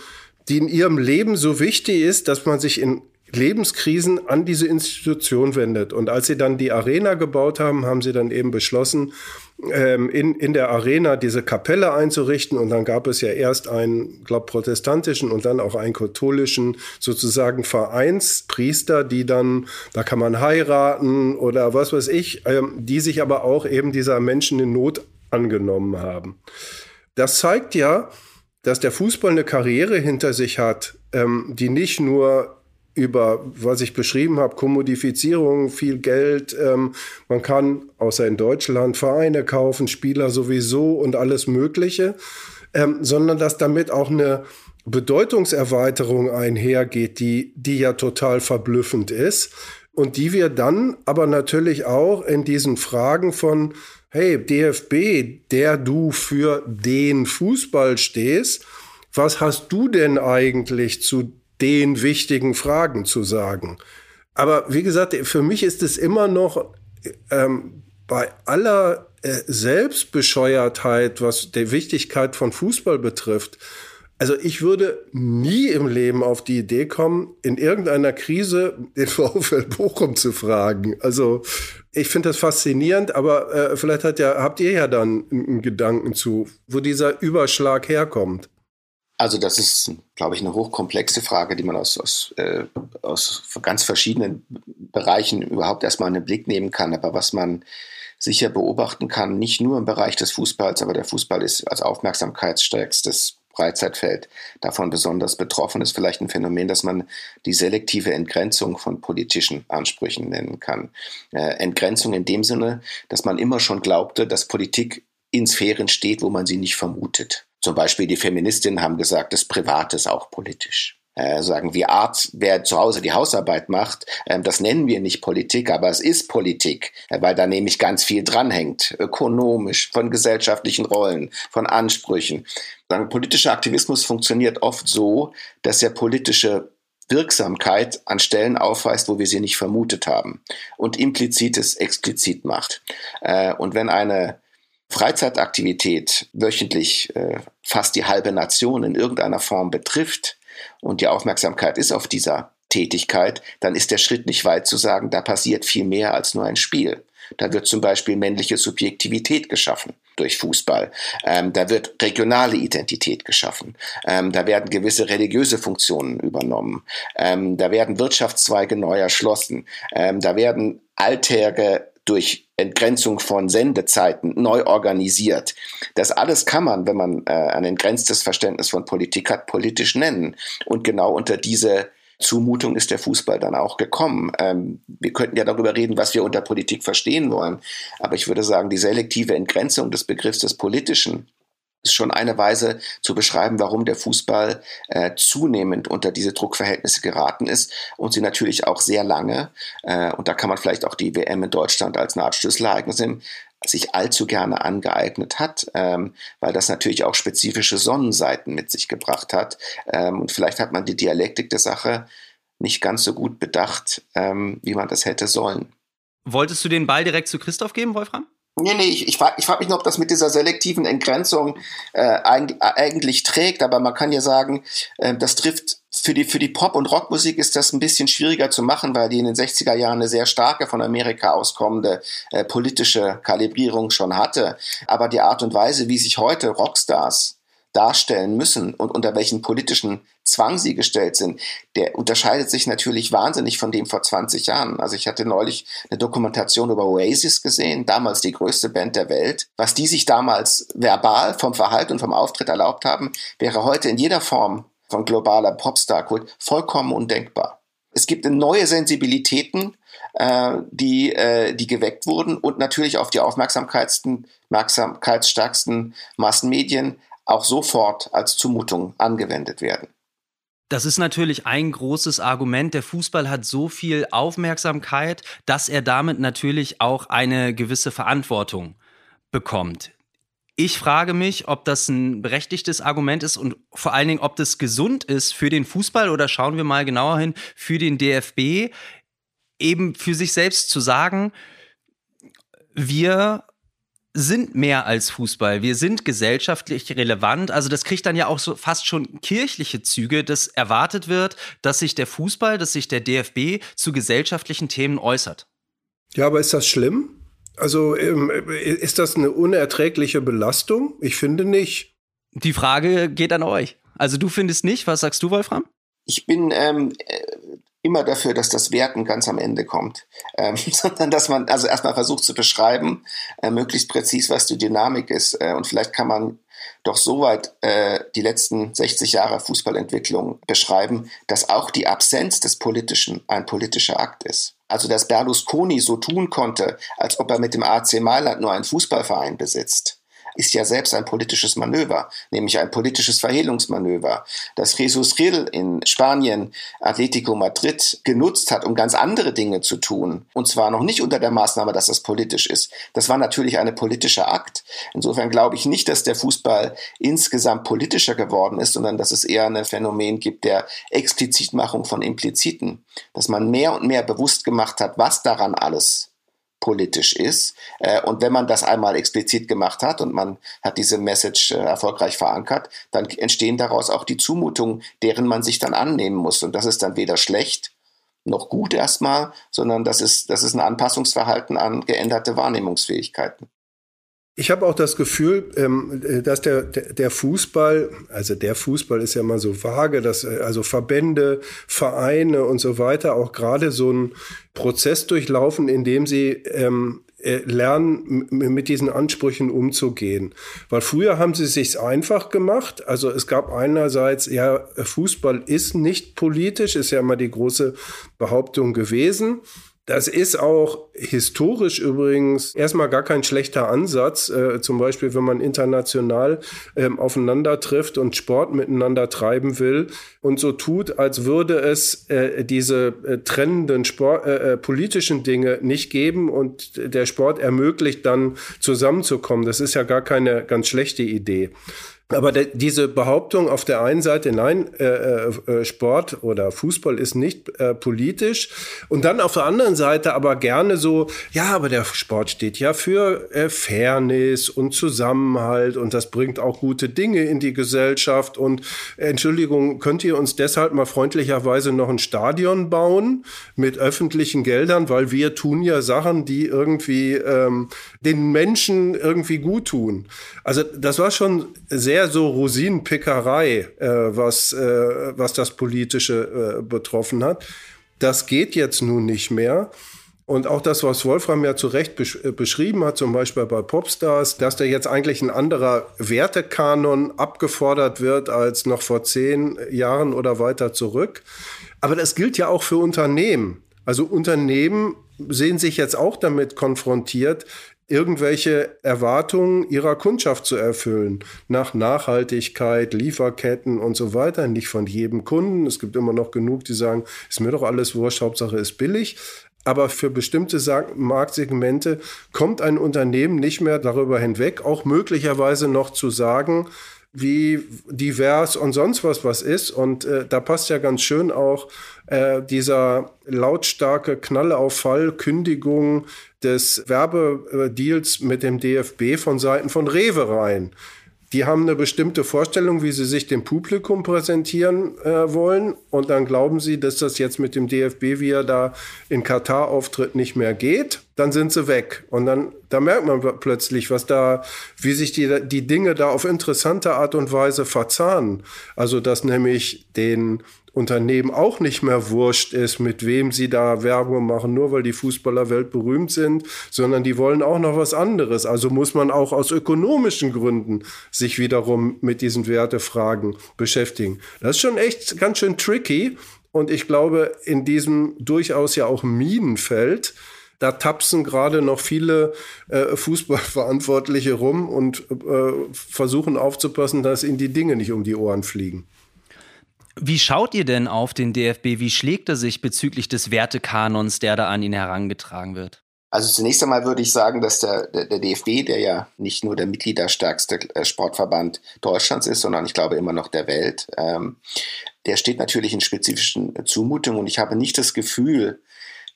die in ihrem Leben so wichtig ist, dass man sich in Lebenskrisen an diese Institution wendet. Und als sie dann die Arena gebaut haben, haben sie dann eben beschlossen, ähm, in, in der Arena diese Kapelle einzurichten. Und dann gab es ja erst einen, glaube protestantischen und dann auch einen katholischen sozusagen Vereinspriester, die dann, da kann man heiraten oder was weiß ich, ähm, die sich aber auch eben dieser Menschen in Not angenommen haben. Das zeigt ja, dass der Fußball eine Karriere hinter sich hat, ähm, die nicht nur über, was ich beschrieben habe, Kommodifizierung, viel Geld. Ähm, man kann, außer in Deutschland, Vereine kaufen, Spieler sowieso und alles Mögliche, ähm, sondern dass damit auch eine Bedeutungserweiterung einhergeht, die, die ja total verblüffend ist und die wir dann aber natürlich auch in diesen Fragen von hey, DFB, der du für den Fußball stehst, was hast du denn eigentlich zu den wichtigen Fragen zu sagen? Aber wie gesagt, für mich ist es immer noch ähm, bei aller äh, Selbstbescheuertheit, was die Wichtigkeit von Fußball betrifft, also ich würde nie im Leben auf die Idee kommen, in irgendeiner Krise den *laughs* VfL Bochum zu fragen. Also ich finde das faszinierend, aber äh, vielleicht hat ja, habt ihr ja dann einen Gedanken zu, wo dieser Überschlag herkommt. Also das ist, glaube ich, eine hochkomplexe Frage, die man aus, aus, äh, aus ganz verschiedenen Bereichen überhaupt erstmal in den Blick nehmen kann. Aber was man sicher beobachten kann, nicht nur im Bereich des Fußballs, aber der Fußball ist als aufmerksamkeitsstärkstes Freizeitfeld davon besonders betroffen ist. Vielleicht ein Phänomen, das man die selektive Entgrenzung von politischen Ansprüchen nennen kann. Äh, Entgrenzung in dem Sinne, dass man immer schon glaubte, dass Politik in Sphären steht, wo man sie nicht vermutet. Zum Beispiel die Feministinnen haben gesagt, das Private ist auch politisch äh, sagen wir Art, wer zu Hause die Hausarbeit macht, äh, das nennen wir nicht Politik, aber es ist Politik, äh, weil da nämlich ganz viel dranhängt, ökonomisch, von gesellschaftlichen Rollen, von Ansprüchen. Sagen, politischer Aktivismus funktioniert oft so, dass er politische Wirksamkeit an Stellen aufweist, wo wir sie nicht vermutet haben und implizites explizit macht. Äh, und wenn eine Freizeitaktivität wöchentlich äh, fast die halbe Nation in irgendeiner Form betrifft, und die Aufmerksamkeit ist auf dieser Tätigkeit, dann ist der Schritt nicht weit zu sagen, da passiert viel mehr als nur ein Spiel. Da wird zum Beispiel männliche Subjektivität geschaffen. durch Fußball. Ähm, da wird regionale Identität geschaffen. Ähm, da werden gewisse religiöse Funktionen übernommen. Ähm, da werden Wirtschaftszweige neu erschlossen. Ähm, da werden Alltäge durch Entgrenzung von Sendezeiten neu organisiert. Das alles kann man, wenn man äh, ein entgrenztes Verständnis von Politik hat, politisch nennen. Und genau unter diese Zumutung ist der Fußball dann auch gekommen. Ähm, wir könnten ja darüber reden, was wir unter Politik verstehen wollen. Aber ich würde sagen, die selektive Entgrenzung des Begriffs des Politischen ist schon eine Weise zu beschreiben, warum der Fußball äh, zunehmend unter diese Druckverhältnisse geraten ist und sie natürlich auch sehr lange, äh, und da kann man vielleicht auch die WM in Deutschland als eine Art Schlüsselereignis nehmen, sich allzu gerne angeeignet hat, ähm, weil das natürlich auch spezifische Sonnenseiten mit sich gebracht hat. Ähm, und vielleicht hat man die Dialektik der Sache nicht ganz so gut bedacht, ähm, wie man das hätte sollen. Wolltest du den Ball direkt zu Christoph geben, Wolfram? Nee, nee, ich, ich frage ich frag mich nur, ob das mit dieser selektiven Entgrenzung äh, eigentlich, eigentlich trägt, aber man kann ja sagen, äh, das trifft für die, für die Pop- und Rockmusik ist das ein bisschen schwieriger zu machen, weil die in den 60er Jahren eine sehr starke von Amerika auskommende äh, politische Kalibrierung schon hatte. Aber die Art und Weise, wie sich heute Rockstars darstellen müssen und unter welchen politischen Zwang sie gestellt sind, der unterscheidet sich natürlich wahnsinnig von dem vor 20 Jahren. Also ich hatte neulich eine Dokumentation über Oasis gesehen, damals die größte Band der Welt. Was die sich damals verbal vom Verhalten und vom Auftritt erlaubt haben, wäre heute in jeder Form von globaler Popstar-Kult vollkommen undenkbar. Es gibt neue Sensibilitäten, äh, die, äh, die geweckt wurden und natürlich auf die aufmerksamkeitsstärksten Massenmedien auch sofort als Zumutung angewendet werden. Das ist natürlich ein großes Argument. Der Fußball hat so viel Aufmerksamkeit, dass er damit natürlich auch eine gewisse Verantwortung bekommt. Ich frage mich, ob das ein berechtigtes Argument ist und vor allen Dingen, ob das gesund ist für den Fußball oder schauen wir mal genauer hin, für den DFB, eben für sich selbst zu sagen, wir sind mehr als Fußball. Wir sind gesellschaftlich relevant. Also das kriegt dann ja auch so fast schon kirchliche Züge, dass erwartet wird, dass sich der Fußball, dass sich der DFB zu gesellschaftlichen Themen äußert. Ja, aber ist das schlimm? Also ähm, ist das eine unerträgliche Belastung? Ich finde nicht. Die Frage geht an euch. Also du findest nicht. Was sagst du, Wolfram? Ich bin ähm, immer dafür, dass das Werten ganz am Ende kommt, ähm, *laughs* sondern dass man also erstmal versucht zu beschreiben, äh, möglichst präzis, was die Dynamik ist. Äh, und vielleicht kann man doch soweit äh, die letzten 60 Jahre Fußballentwicklung beschreiben, dass auch die Absenz des Politischen ein politischer Akt ist. Also dass Berlusconi so tun konnte, als ob er mit dem AC Mailand nur einen Fußballverein besitzt ist ja selbst ein politisches Manöver, nämlich ein politisches Verhehlungsmanöver, das Jesus Rill in Spanien Atletico Madrid genutzt hat, um ganz andere Dinge zu tun. Und zwar noch nicht unter der Maßnahme, dass das politisch ist. Das war natürlich eine politische Akt. Insofern glaube ich nicht, dass der Fußball insgesamt politischer geworden ist, sondern dass es eher ein Phänomen gibt der Explizitmachung von Impliziten. Dass man mehr und mehr bewusst gemacht hat, was daran alles politisch ist. Äh, und wenn man das einmal explizit gemacht hat und man hat diese Message äh, erfolgreich verankert, dann entstehen daraus auch die Zumutungen, deren man sich dann annehmen muss. Und das ist dann weder schlecht noch gut erstmal, sondern das ist, das ist ein Anpassungsverhalten an geänderte Wahrnehmungsfähigkeiten. Ich habe auch das Gefühl, ähm, dass der, der Fußball, also der Fußball ist ja mal so vage, dass äh, also Verbände, Vereine und so weiter auch gerade so einen Prozess durchlaufen, in dem sie ähm, äh, lernen, mit diesen Ansprüchen umzugehen. Weil früher haben sie es sich einfach gemacht. Also es gab einerseits, ja, Fußball ist nicht politisch, ist ja immer die große Behauptung gewesen. Das ist auch historisch übrigens erstmal gar kein schlechter Ansatz. Äh, zum Beispiel, wenn man international ähm, aufeinander trifft und Sport miteinander treiben will und so tut, als würde es äh, diese äh, trennenden Sport, äh, äh, politischen Dinge nicht geben und der Sport ermöglicht dann zusammenzukommen. Das ist ja gar keine ganz schlechte Idee. Aber de, diese Behauptung auf der einen Seite, nein, äh, äh, äh, Sport oder Fußball ist nicht äh, politisch. Und dann auf der anderen Seite aber gerne so, ja, aber der Sport steht ja für äh, Fairness und Zusammenhalt und das bringt auch gute Dinge in die Gesellschaft. Und äh, Entschuldigung, könnt ihr uns deshalb mal freundlicherweise noch ein Stadion bauen mit öffentlichen Geldern, weil wir tun ja Sachen, die irgendwie ähm, den Menschen irgendwie gut tun. Also das war schon sehr so Rosinenpickerei, äh, was, äh, was das Politische äh, betroffen hat. Das geht jetzt nun nicht mehr. Und auch das, was Wolfram ja zu Recht besch äh, beschrieben hat, zum Beispiel bei Popstars, dass da jetzt eigentlich ein anderer Wertekanon abgefordert wird als noch vor zehn Jahren oder weiter zurück. Aber das gilt ja auch für Unternehmen. Also Unternehmen sehen sich jetzt auch damit konfrontiert, irgendwelche Erwartungen ihrer Kundschaft zu erfüllen. Nach Nachhaltigkeit, Lieferketten und so weiter. Nicht von jedem Kunden. Es gibt immer noch genug, die sagen, ist mir doch alles wurscht, Hauptsache ist billig. Aber für bestimmte Marktsegmente kommt ein Unternehmen nicht mehr darüber hinweg, auch möglicherweise noch zu sagen, wie divers und sonst was was ist. Und äh, da passt ja ganz schön auch äh, dieser lautstarke Knallauffall, Kündigung des Werbedeals mit dem DFB von Seiten von Rewe rein. Die haben eine bestimmte Vorstellung, wie sie sich dem Publikum präsentieren äh, wollen. Und dann glauben sie, dass das jetzt mit dem DFB, wie er da in Katar auftritt, nicht mehr geht. Dann sind sie weg. Und dann, da merkt man plötzlich, was da, wie sich die, die Dinge da auf interessante Art und Weise verzahnen. Also, dass nämlich den Unternehmen auch nicht mehr wurscht ist, mit wem sie da Werbung machen, nur weil die Fußballer weltberühmt sind, sondern die wollen auch noch was anderes. Also muss man auch aus ökonomischen Gründen sich wiederum mit diesen Wertefragen beschäftigen. Das ist schon echt ganz schön tricky. Und ich glaube, in diesem durchaus ja auch Minenfeld, da tapsen gerade noch viele äh, Fußballverantwortliche rum und äh, versuchen aufzupassen, dass ihnen die Dinge nicht um die Ohren fliegen. Wie schaut ihr denn auf den DFB? Wie schlägt er sich bezüglich des Wertekanons, der da an ihn herangetragen wird? Also zunächst einmal würde ich sagen, dass der, der, der DFB, der ja nicht nur der mitgliederstärkste äh, Sportverband Deutschlands ist, sondern ich glaube immer noch der Welt, ähm, der steht natürlich in spezifischen Zumutungen und ich habe nicht das Gefühl,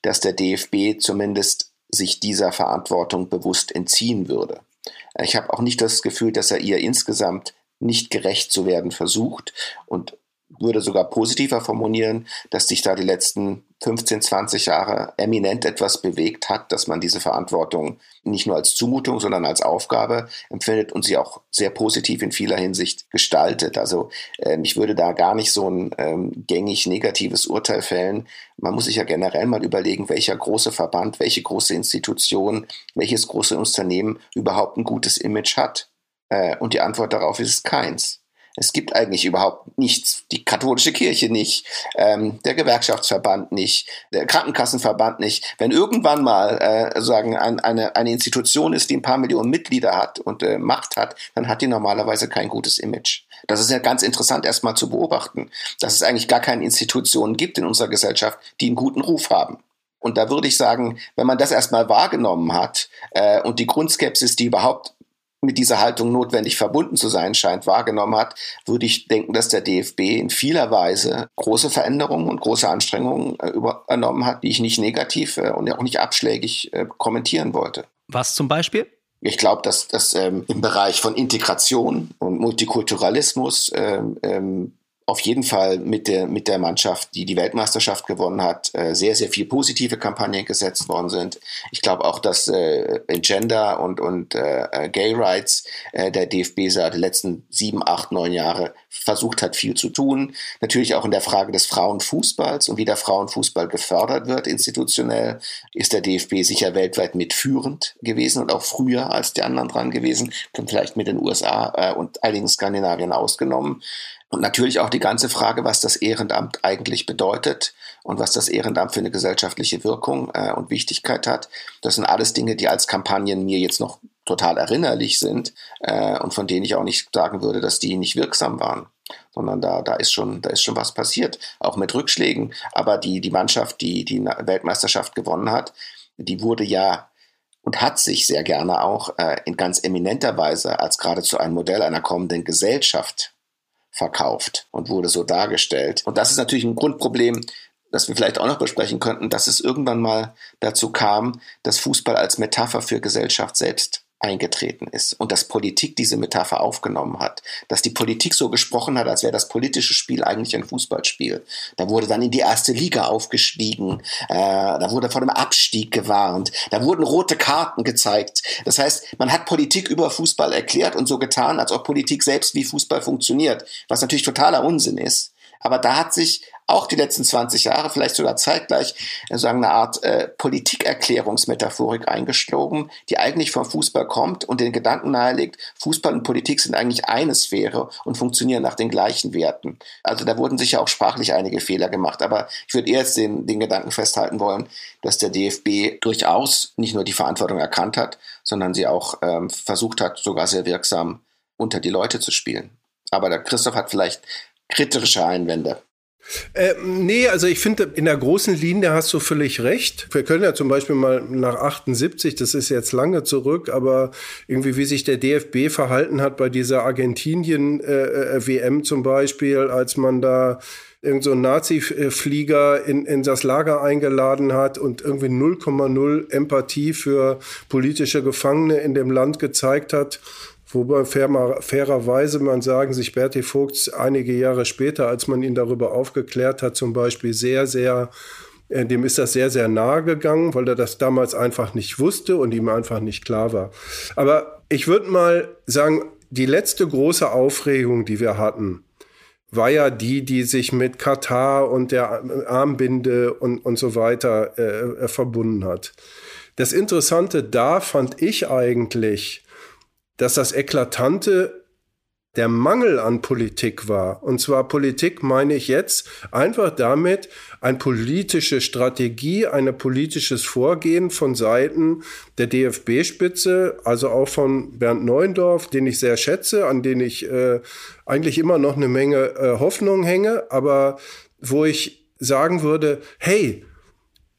dass der DFB zumindest sich dieser Verantwortung bewusst entziehen würde. Ich habe auch nicht das Gefühl, dass er ihr insgesamt nicht gerecht zu werden versucht und würde sogar positiver formulieren, dass sich da die letzten 15, 20 Jahre eminent etwas bewegt hat, dass man diese Verantwortung nicht nur als Zumutung, sondern als Aufgabe empfindet und sie auch sehr positiv in vieler Hinsicht gestaltet. Also ähm, ich würde da gar nicht so ein ähm, gängig negatives Urteil fällen. Man muss sich ja generell mal überlegen, welcher große Verband, welche große Institution, welches große Unternehmen überhaupt ein gutes Image hat. Äh, und die Antwort darauf ist keins. Es gibt eigentlich überhaupt nichts. Die katholische Kirche nicht, ähm, der Gewerkschaftsverband nicht, der Krankenkassenverband nicht. Wenn irgendwann mal äh, sagen ein, eine, eine Institution ist, die ein paar Millionen Mitglieder hat und äh, Macht hat, dann hat die normalerweise kein gutes Image. Das ist ja ganz interessant erstmal zu beobachten, dass es eigentlich gar keine Institutionen gibt in unserer Gesellschaft, die einen guten Ruf haben. Und da würde ich sagen, wenn man das erstmal wahrgenommen hat äh, und die Grundskepsis, die überhaupt mit dieser Haltung notwendig verbunden zu sein scheint, wahrgenommen hat, würde ich denken, dass der DFB in vieler Weise große Veränderungen und große Anstrengungen äh, übernommen hat, die ich nicht negativ äh, und auch nicht abschlägig äh, kommentieren wollte. Was zum Beispiel? Ich glaube, dass das ähm, im Bereich von Integration und Multikulturalismus ähm, ähm, auf jeden Fall mit der, mit der Mannschaft, die die Weltmeisterschaft gewonnen hat, äh, sehr, sehr viel positive Kampagnen gesetzt worden sind. Ich glaube auch, dass äh, in Gender und, und äh, Gay Rights äh, der DFB seit den letzten sieben, acht, neun Jahre versucht hat, viel zu tun. Natürlich auch in der Frage des Frauenfußballs und wie der Frauenfußball gefördert wird institutionell, ist der DFB sicher weltweit mitführend gewesen und auch früher als die anderen dran gewesen, vielleicht mit den USA äh, und einigen Skandinavien ausgenommen. Und natürlich auch die ganze Frage, was das Ehrenamt eigentlich bedeutet und was das Ehrenamt für eine gesellschaftliche Wirkung äh, und Wichtigkeit hat. Das sind alles Dinge, die als Kampagnen mir jetzt noch total erinnerlich sind äh, und von denen ich auch nicht sagen würde, dass die nicht wirksam waren sondern da, da ist schon, da ist schon was passiert, auch mit Rückschlägen. Aber die, die Mannschaft, die die Weltmeisterschaft gewonnen hat, die wurde ja und hat sich sehr gerne auch äh, in ganz eminenter Weise als geradezu ein Modell einer kommenden Gesellschaft verkauft und wurde so dargestellt. Und das ist natürlich ein Grundproblem, das wir vielleicht auch noch besprechen könnten, dass es irgendwann mal dazu kam, dass Fußball als Metapher für Gesellschaft selbst eingetreten ist und dass Politik diese Metapher aufgenommen hat, dass die Politik so gesprochen hat, als wäre das politische Spiel eigentlich ein Fußballspiel. Da wurde dann in die erste Liga aufgestiegen, äh, da wurde vor dem Abstieg gewarnt, da wurden rote Karten gezeigt. Das heißt, man hat Politik über Fußball erklärt und so getan, als ob Politik selbst wie Fußball funktioniert, was natürlich totaler Unsinn ist. Aber da hat sich auch die letzten 20 Jahre, vielleicht sogar zeitgleich, sagen eine Art äh, Politikerklärungsmetaphorik eingeschlagen, die eigentlich vom Fußball kommt und den Gedanken nahelegt, Fußball und Politik sind eigentlich eine Sphäre und funktionieren nach den gleichen Werten. Also da wurden sicher auch sprachlich einige Fehler gemacht, aber ich würde eher jetzt den, den Gedanken festhalten wollen, dass der DFB durchaus nicht nur die Verantwortung erkannt hat, sondern sie auch ähm, versucht hat, sogar sehr wirksam unter die Leute zu spielen. Aber der Christoph hat vielleicht kritische Einwände. Äh, nee, also ich finde, in der großen Linie hast du völlig recht. Wir können ja zum Beispiel mal nach 78, das ist jetzt lange zurück, aber irgendwie wie sich der DFB verhalten hat bei dieser Argentinien-WM äh, äh zum Beispiel, als man da irgend so einen Nazi-Flieger in, in das Lager eingeladen hat und irgendwie 0,0 Empathie für politische Gefangene in dem Land gezeigt hat. Wobei fair, fairerweise man sagen, sich Berti Vogts einige Jahre später, als man ihn darüber aufgeklärt hat, zum Beispiel sehr, sehr, äh, dem ist das sehr, sehr nahe gegangen, weil er das damals einfach nicht wusste und ihm einfach nicht klar war. Aber ich würde mal sagen, die letzte große Aufregung, die wir hatten, war ja die, die sich mit Katar und der Armbinde und, und so weiter äh, äh verbunden hat. Das Interessante da fand ich eigentlich, dass das Eklatante der Mangel an Politik war. Und zwar Politik meine ich jetzt einfach damit, eine politische Strategie, ein politisches Vorgehen von Seiten der DFB-Spitze, also auch von Bernd Neuendorf, den ich sehr schätze, an den ich äh, eigentlich immer noch eine Menge äh, Hoffnung hänge, aber wo ich sagen würde, hey,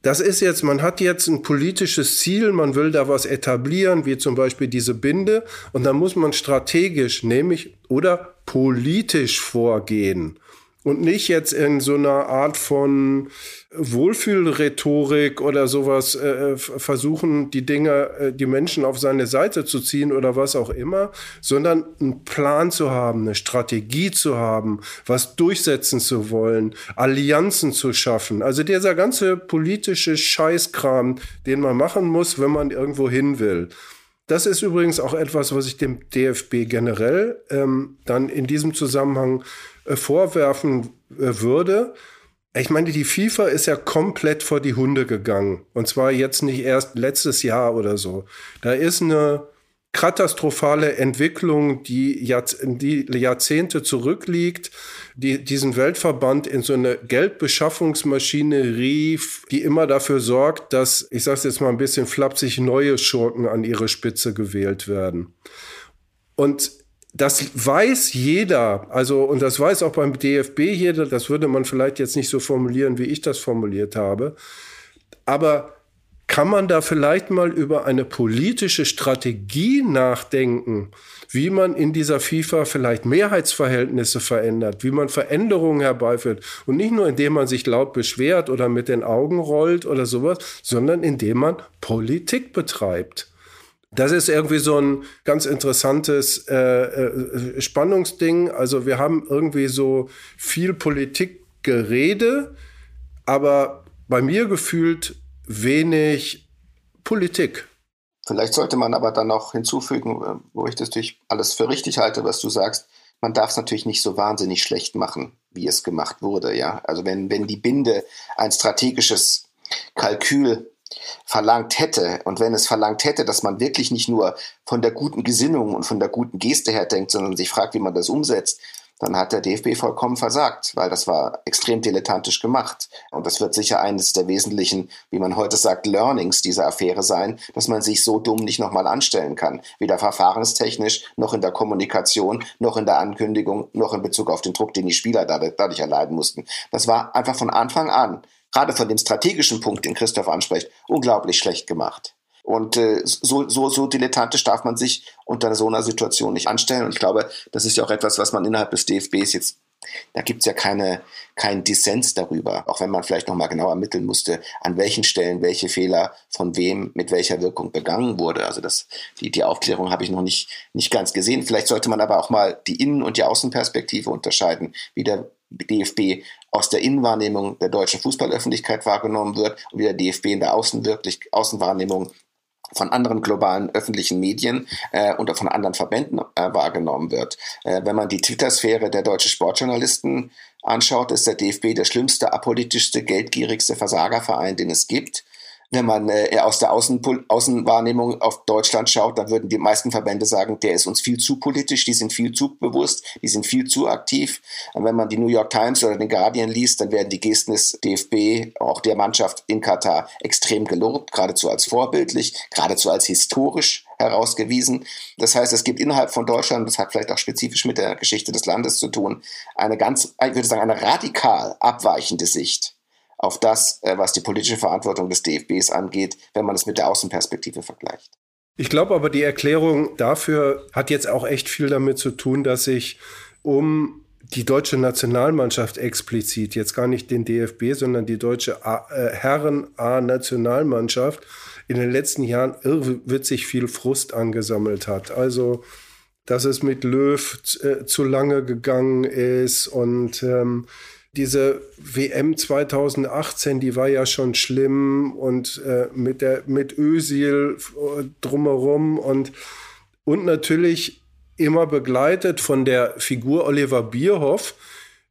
das ist jetzt, man hat jetzt ein politisches Ziel, man will da was etablieren, wie zum Beispiel diese Binde, und dann muss man strategisch, nämlich oder politisch vorgehen und nicht jetzt in so einer Art von Wohlfühlrhetorik oder sowas äh, versuchen, die Dinge, äh, die Menschen auf seine Seite zu ziehen oder was auch immer, sondern einen Plan zu haben, eine Strategie zu haben, was durchsetzen zu wollen, Allianzen zu schaffen. Also dieser ganze politische Scheißkram, den man machen muss, wenn man irgendwo hin will. Das ist übrigens auch etwas, was ich dem DFB generell ähm, dann in diesem Zusammenhang äh, vorwerfen äh, würde. Ich meine, die FIFA ist ja komplett vor die Hunde gegangen. Und zwar jetzt nicht erst letztes Jahr oder so. Da ist eine katastrophale Entwicklung, die Jahrzehnte zurückliegt, die diesen Weltverband in so eine Geldbeschaffungsmaschine rief, die immer dafür sorgt, dass, ich sage es jetzt mal ein bisschen flapsig, neue Schurken an ihre Spitze gewählt werden. Und das weiß jeder, also und das weiß auch beim DFB jeder, das würde man vielleicht jetzt nicht so formulieren, wie ich das formuliert habe, aber kann man da vielleicht mal über eine politische Strategie nachdenken, wie man in dieser FIFA vielleicht Mehrheitsverhältnisse verändert, wie man Veränderungen herbeiführt? Und nicht nur indem man sich laut beschwert oder mit den Augen rollt oder sowas, sondern indem man Politik betreibt. Das ist irgendwie so ein ganz interessantes äh, äh, Spannungsding. Also wir haben irgendwie so viel Politikgerede, aber bei mir gefühlt wenig Politik. Vielleicht sollte man aber dann noch hinzufügen, äh, wo ich das natürlich alles für richtig halte, was du sagst. Man darf es natürlich nicht so wahnsinnig schlecht machen, wie es gemacht wurde. Ja, also wenn wenn die Binde ein strategisches Kalkül verlangt hätte und wenn es verlangt hätte, dass man wirklich nicht nur von der guten Gesinnung und von der guten Geste her denkt, sondern sich fragt, wie man das umsetzt, dann hat der DFB vollkommen versagt, weil das war extrem dilettantisch gemacht. Und das wird sicher eines der wesentlichen, wie man heute sagt, Learnings dieser Affäre sein, dass man sich so dumm nicht nochmal anstellen kann. Weder verfahrenstechnisch, noch in der Kommunikation, noch in der Ankündigung, noch in Bezug auf den Druck, den die Spieler dadurch erleiden mussten. Das war einfach von Anfang an, gerade von dem strategischen Punkt, den Christoph anspricht, unglaublich schlecht gemacht. Und äh, so, so, so dilettantisch darf man sich unter so einer Situation nicht anstellen. Und ich glaube, das ist ja auch etwas, was man innerhalb des DFBs jetzt da gibt es ja keine, keinen Dissens darüber, auch wenn man vielleicht nochmal genau ermitteln musste, an welchen Stellen welche Fehler von wem mit welcher Wirkung begangen wurde. Also das, die, die Aufklärung habe ich noch nicht, nicht ganz gesehen. Vielleicht sollte man aber auch mal die Innen- und die Außenperspektive unterscheiden, wie der DFB aus der Innenwahrnehmung der deutschen Fußballöffentlichkeit wahrgenommen wird und wie der DFB in der Außenwahrnehmung von anderen globalen öffentlichen Medien äh, und von anderen Verbänden äh, wahrgenommen wird. Äh, wenn man die Twitter-Sphäre der deutschen Sportjournalisten anschaut, ist der DFB der schlimmste, apolitischste, geldgierigste Versagerverein, den es gibt wenn man äh, aus der Außen Außenwahrnehmung auf Deutschland schaut, dann würden die meisten Verbände sagen, der ist uns viel zu politisch, die sind viel zu bewusst, die sind viel zu aktiv. Und wenn man die New York Times oder den Guardian liest, dann werden die Gesten des DFB, auch der Mannschaft in Katar, extrem gelobt, geradezu als vorbildlich, geradezu als historisch herausgewiesen. Das heißt, es gibt innerhalb von Deutschland, das hat vielleicht auch spezifisch mit der Geschichte des Landes zu tun, eine ganz, ich würde sagen, eine radikal abweichende Sicht auf das, äh, was die politische Verantwortung des DFBs angeht, wenn man es mit der Außenperspektive vergleicht. Ich glaube aber, die Erklärung dafür hat jetzt auch echt viel damit zu tun, dass sich um die deutsche Nationalmannschaft explizit, jetzt gar nicht den DFB, sondern die deutsche äh, Herren-A-Nationalmannschaft in den letzten Jahren irrwitzig viel Frust angesammelt hat. Also, dass es mit Löw äh, zu lange gegangen ist und ähm, diese WM 2018, die war ja schon schlimm und äh, mit der mit Ösil äh, drumherum und und natürlich immer begleitet von der Figur Oliver Bierhoff,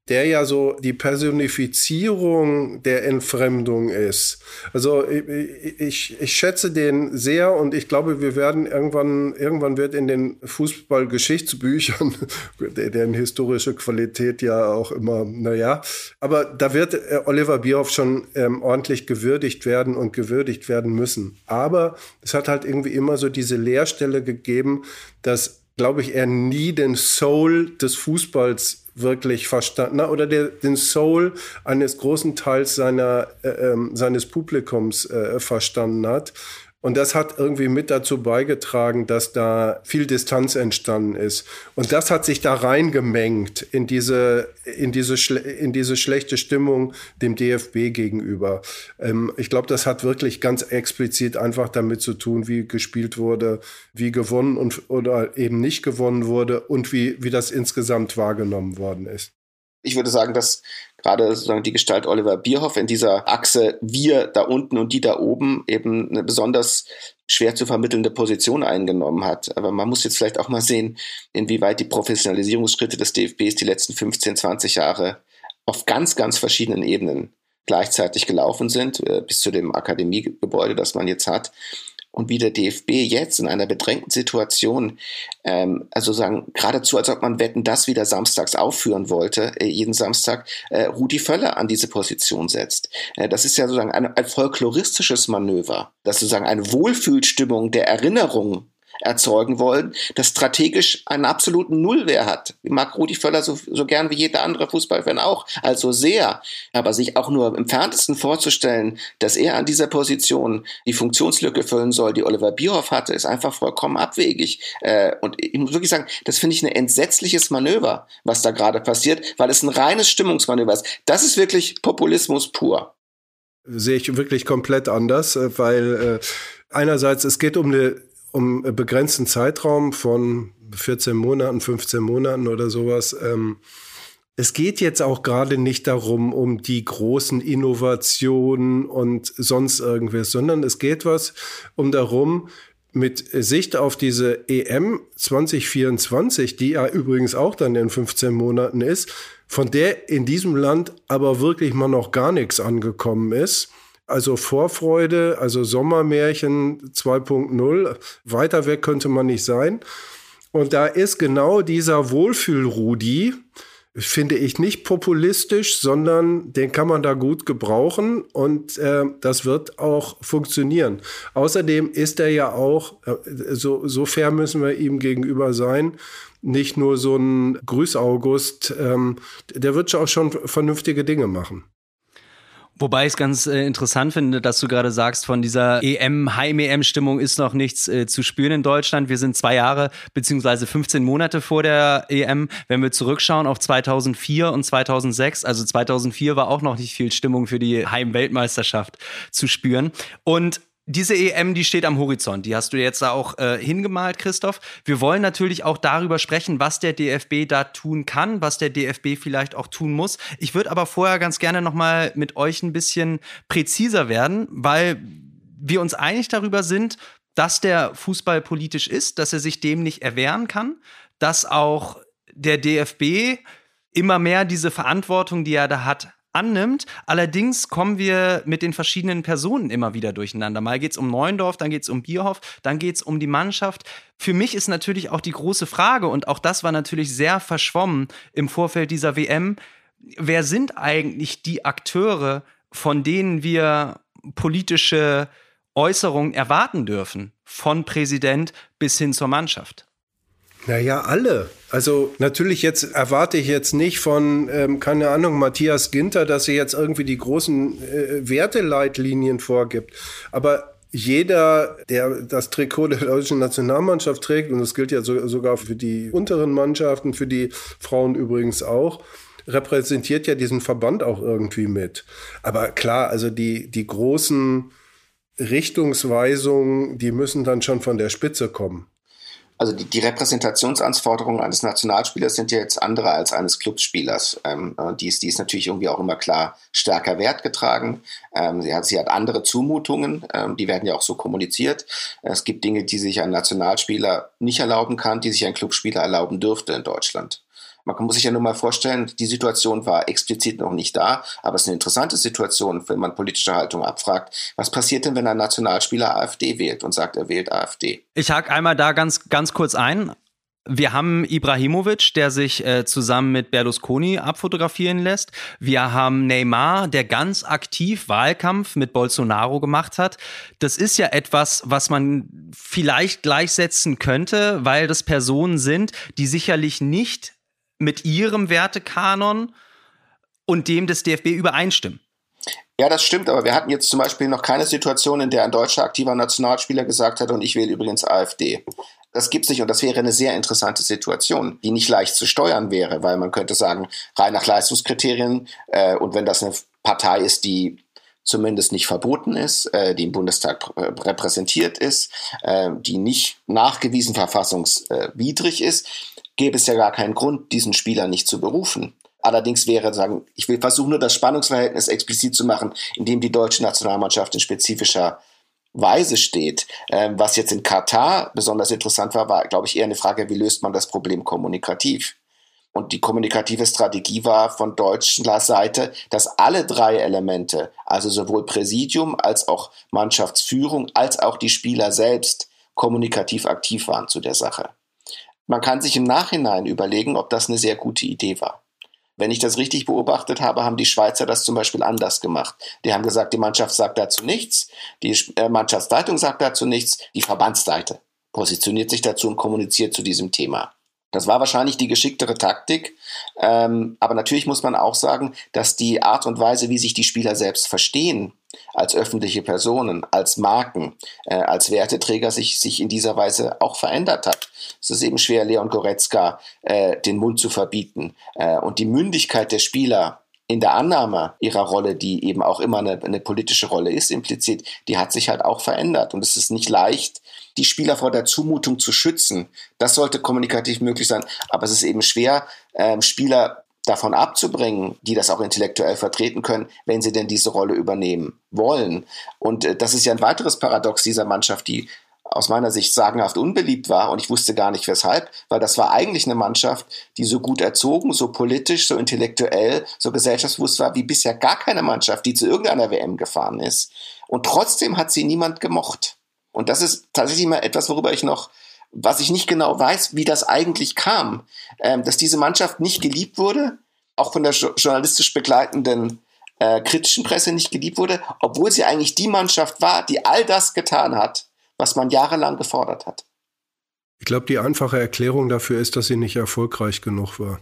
der ja so die Personifizierung der Entfremdung ist. Also ich, ich, ich, schätze den sehr und ich glaube, wir werden irgendwann, irgendwann wird in den Fußballgeschichtsbüchern, *laughs* deren historische Qualität ja auch immer, naja, aber da wird äh, Oliver Bierhoff schon ähm, ordentlich gewürdigt werden und gewürdigt werden müssen. Aber es hat halt irgendwie immer so diese Leerstelle gegeben, dass glaube ich, er nie den Soul des Fußballs wirklich verstanden oder der, den Soul eines großen Teils seiner, äh, ähm, seines Publikums äh, verstanden hat. Und das hat irgendwie mit dazu beigetragen, dass da viel Distanz entstanden ist. Und das hat sich da reingemengt in diese, in diese, in diese schlechte Stimmung dem DFB gegenüber. Ähm, ich glaube, das hat wirklich ganz explizit einfach damit zu tun, wie gespielt wurde, wie gewonnen und, oder eben nicht gewonnen wurde und wie, wie das insgesamt wahrgenommen worden ist ich würde sagen, dass gerade sozusagen die Gestalt Oliver Bierhoff in dieser Achse wir da unten und die da oben eben eine besonders schwer zu vermittelnde Position eingenommen hat. Aber man muss jetzt vielleicht auch mal sehen, inwieweit die Professionalisierungsschritte des DFBs die letzten 15, 20 Jahre auf ganz, ganz verschiedenen Ebenen gleichzeitig gelaufen sind, äh, bis zu dem Akademiegebäude, das man jetzt hat und wie der DFB jetzt in einer bedrängten Situation, ähm, also sagen, geradezu, als ob man Wetten das wieder samstags aufführen wollte, äh, jeden Samstag, äh, Rudi Völler an diese Position setzt. Äh, das ist ja sozusagen ein, ein folkloristisches Manöver, das sozusagen eine Wohlfühlstimmung der Erinnerung erzeugen wollen, das strategisch einen absoluten Nullwehr hat. Mag Rudi Völler so, so gern wie jeder andere Fußballfan auch, also sehr. Aber sich auch nur im Ferntesten vorzustellen, dass er an dieser Position die Funktionslücke füllen soll, die Oliver Bierhoff hatte, ist einfach vollkommen abwegig. Äh, und ich muss wirklich sagen, das finde ich ein entsetzliches Manöver, was da gerade passiert, weil es ein reines Stimmungsmanöver ist. Das ist wirklich Populismus pur. Sehe ich wirklich komplett anders, äh, weil äh, einerseits es geht um eine um begrenzten Zeitraum von 14 Monaten, 15 Monaten oder sowas. Ähm, es geht jetzt auch gerade nicht darum, um die großen Innovationen und sonst irgendwas, sondern es geht was um darum, mit Sicht auf diese EM 2024, die ja übrigens auch dann in 15 Monaten ist, von der in diesem Land aber wirklich mal noch gar nichts angekommen ist, also Vorfreude, also Sommermärchen 2.0. Weiter weg könnte man nicht sein. Und da ist genau dieser Wohlfühl-Rudi, finde ich nicht populistisch, sondern den kann man da gut gebrauchen und äh, das wird auch funktionieren. Außerdem ist er ja auch, äh, so, so fair müssen wir ihm gegenüber sein, nicht nur so ein Grüß August, ähm, der wird auch schon vernünftige Dinge machen. Wobei ich es ganz äh, interessant finde, dass du gerade sagst, von dieser EM, Heim-EM-Stimmung ist noch nichts äh, zu spüren in Deutschland. Wir sind zwei Jahre beziehungsweise 15 Monate vor der EM. Wenn wir zurückschauen auf 2004 und 2006, also 2004 war auch noch nicht viel Stimmung für die Heim-Weltmeisterschaft zu spüren. Und diese EM, die steht am Horizont. Die hast du jetzt da auch äh, hingemalt, Christoph. Wir wollen natürlich auch darüber sprechen, was der DFB da tun kann, was der DFB vielleicht auch tun muss. Ich würde aber vorher ganz gerne noch mal mit euch ein bisschen präziser werden, weil wir uns einig darüber sind, dass der Fußball politisch ist, dass er sich dem nicht erwehren kann, dass auch der DFB immer mehr diese Verantwortung, die er da hat, annimmt. Allerdings kommen wir mit den verschiedenen Personen immer wieder durcheinander. Mal geht es um Neuendorf, dann geht es um Bierhoff, dann geht es um die Mannschaft. Für mich ist natürlich auch die große Frage, und auch das war natürlich sehr verschwommen im Vorfeld dieser WM, wer sind eigentlich die Akteure, von denen wir politische Äußerungen erwarten dürfen, von Präsident bis hin zur Mannschaft? Naja, alle. Also natürlich jetzt erwarte ich jetzt nicht von, ähm, keine Ahnung, Matthias Ginter, dass er jetzt irgendwie die großen äh, Werteleitlinien vorgibt. Aber jeder, der das Trikot der deutschen Nationalmannschaft trägt, und das gilt ja so, sogar für die unteren Mannschaften, für die Frauen übrigens auch, repräsentiert ja diesen Verband auch irgendwie mit. Aber klar, also die, die großen Richtungsweisungen, die müssen dann schon von der Spitze kommen also die, die Repräsentationsanforderungen eines Nationalspielers sind ja jetzt andere als eines Clubspielers. Ähm, äh, die, ist, die ist natürlich irgendwie auch immer klar stärker wertgetragen. Ähm, sie, hat, sie hat andere Zumutungen, ähm, die werden ja auch so kommuniziert. Es gibt Dinge, die sich ein Nationalspieler nicht erlauben kann, die sich ein Clubspieler erlauben dürfte in Deutschland. Man muss sich ja nur mal vorstellen, die Situation war explizit noch nicht da, aber es ist eine interessante Situation, wenn man politische Haltung abfragt. Was passiert denn, wenn ein Nationalspieler AfD wählt und sagt, er wählt AfD? Ich hake einmal da ganz, ganz kurz ein. Wir haben Ibrahimovic, der sich äh, zusammen mit Berlusconi abfotografieren lässt. Wir haben Neymar, der ganz aktiv Wahlkampf mit Bolsonaro gemacht hat. Das ist ja etwas, was man vielleicht gleichsetzen könnte, weil das Personen sind, die sicherlich nicht mit ihrem Wertekanon und dem des DFB übereinstimmen. Ja, das stimmt, aber wir hatten jetzt zum Beispiel noch keine Situation, in der ein deutscher aktiver Nationalspieler gesagt hat, und ich wähle übrigens AfD. Das gibt es nicht und das wäre eine sehr interessante Situation, die nicht leicht zu steuern wäre, weil man könnte sagen, rein nach Leistungskriterien äh, und wenn das eine Partei ist, die zumindest nicht verboten ist, äh, die im Bundestag äh, repräsentiert ist, äh, die nicht nachgewiesen verfassungswidrig ist, gäbe es ja gar keinen Grund, diesen Spieler nicht zu berufen. Allerdings wäre sagen, ich will versuchen, nur das Spannungsverhältnis explizit zu machen, indem die deutsche Nationalmannschaft in spezifischer Weise steht. Ähm, was jetzt in Katar besonders interessant war, war, glaube ich, eher eine Frage, wie löst man das Problem kommunikativ? Und die kommunikative Strategie war von deutscher Seite, dass alle drei Elemente, also sowohl Präsidium als auch Mannschaftsführung, als auch die Spieler selbst, kommunikativ aktiv waren zu der Sache. Man kann sich im Nachhinein überlegen, ob das eine sehr gute Idee war. Wenn ich das richtig beobachtet habe, haben die Schweizer das zum Beispiel anders gemacht. Die haben gesagt, die Mannschaft sagt dazu nichts, die äh, Mannschaftsleitung sagt dazu nichts, die Verbandsseite positioniert sich dazu und kommuniziert zu diesem Thema. Das war wahrscheinlich die geschicktere Taktik. Ähm, aber natürlich muss man auch sagen, dass die Art und Weise, wie sich die Spieler selbst verstehen, als öffentliche Personen, als Marken, äh, als Werteträger sich, sich in dieser Weise auch verändert hat. Es ist eben schwer, Leon Goretzka äh, den Mund zu verbieten. Äh, und die Mündigkeit der Spieler in der Annahme ihrer Rolle, die eben auch immer eine, eine politische Rolle ist, implizit, die hat sich halt auch verändert. Und es ist nicht leicht, die Spieler vor der Zumutung zu schützen. Das sollte kommunikativ möglich sein. Aber es ist eben schwer, ähm, Spieler davon abzubringen, die das auch intellektuell vertreten können, wenn sie denn diese Rolle übernehmen wollen. Und äh, das ist ja ein weiteres Paradox dieser Mannschaft, die aus meiner Sicht sagenhaft unbeliebt war und ich wusste gar nicht weshalb, weil das war eigentlich eine Mannschaft, die so gut erzogen, so politisch, so intellektuell, so gesellschaftsbewusst war wie bisher gar keine Mannschaft, die zu irgendeiner WM gefahren ist. Und trotzdem hat sie niemand gemocht. Und das ist tatsächlich mal etwas, worüber ich noch was ich nicht genau weiß, wie das eigentlich kam, ähm, dass diese Mannschaft nicht geliebt wurde, auch von der journalistisch begleitenden äh, kritischen Presse nicht geliebt wurde, obwohl sie eigentlich die Mannschaft war, die all das getan hat, was man jahrelang gefordert hat. Ich glaube, die einfache Erklärung dafür ist, dass sie nicht erfolgreich genug war.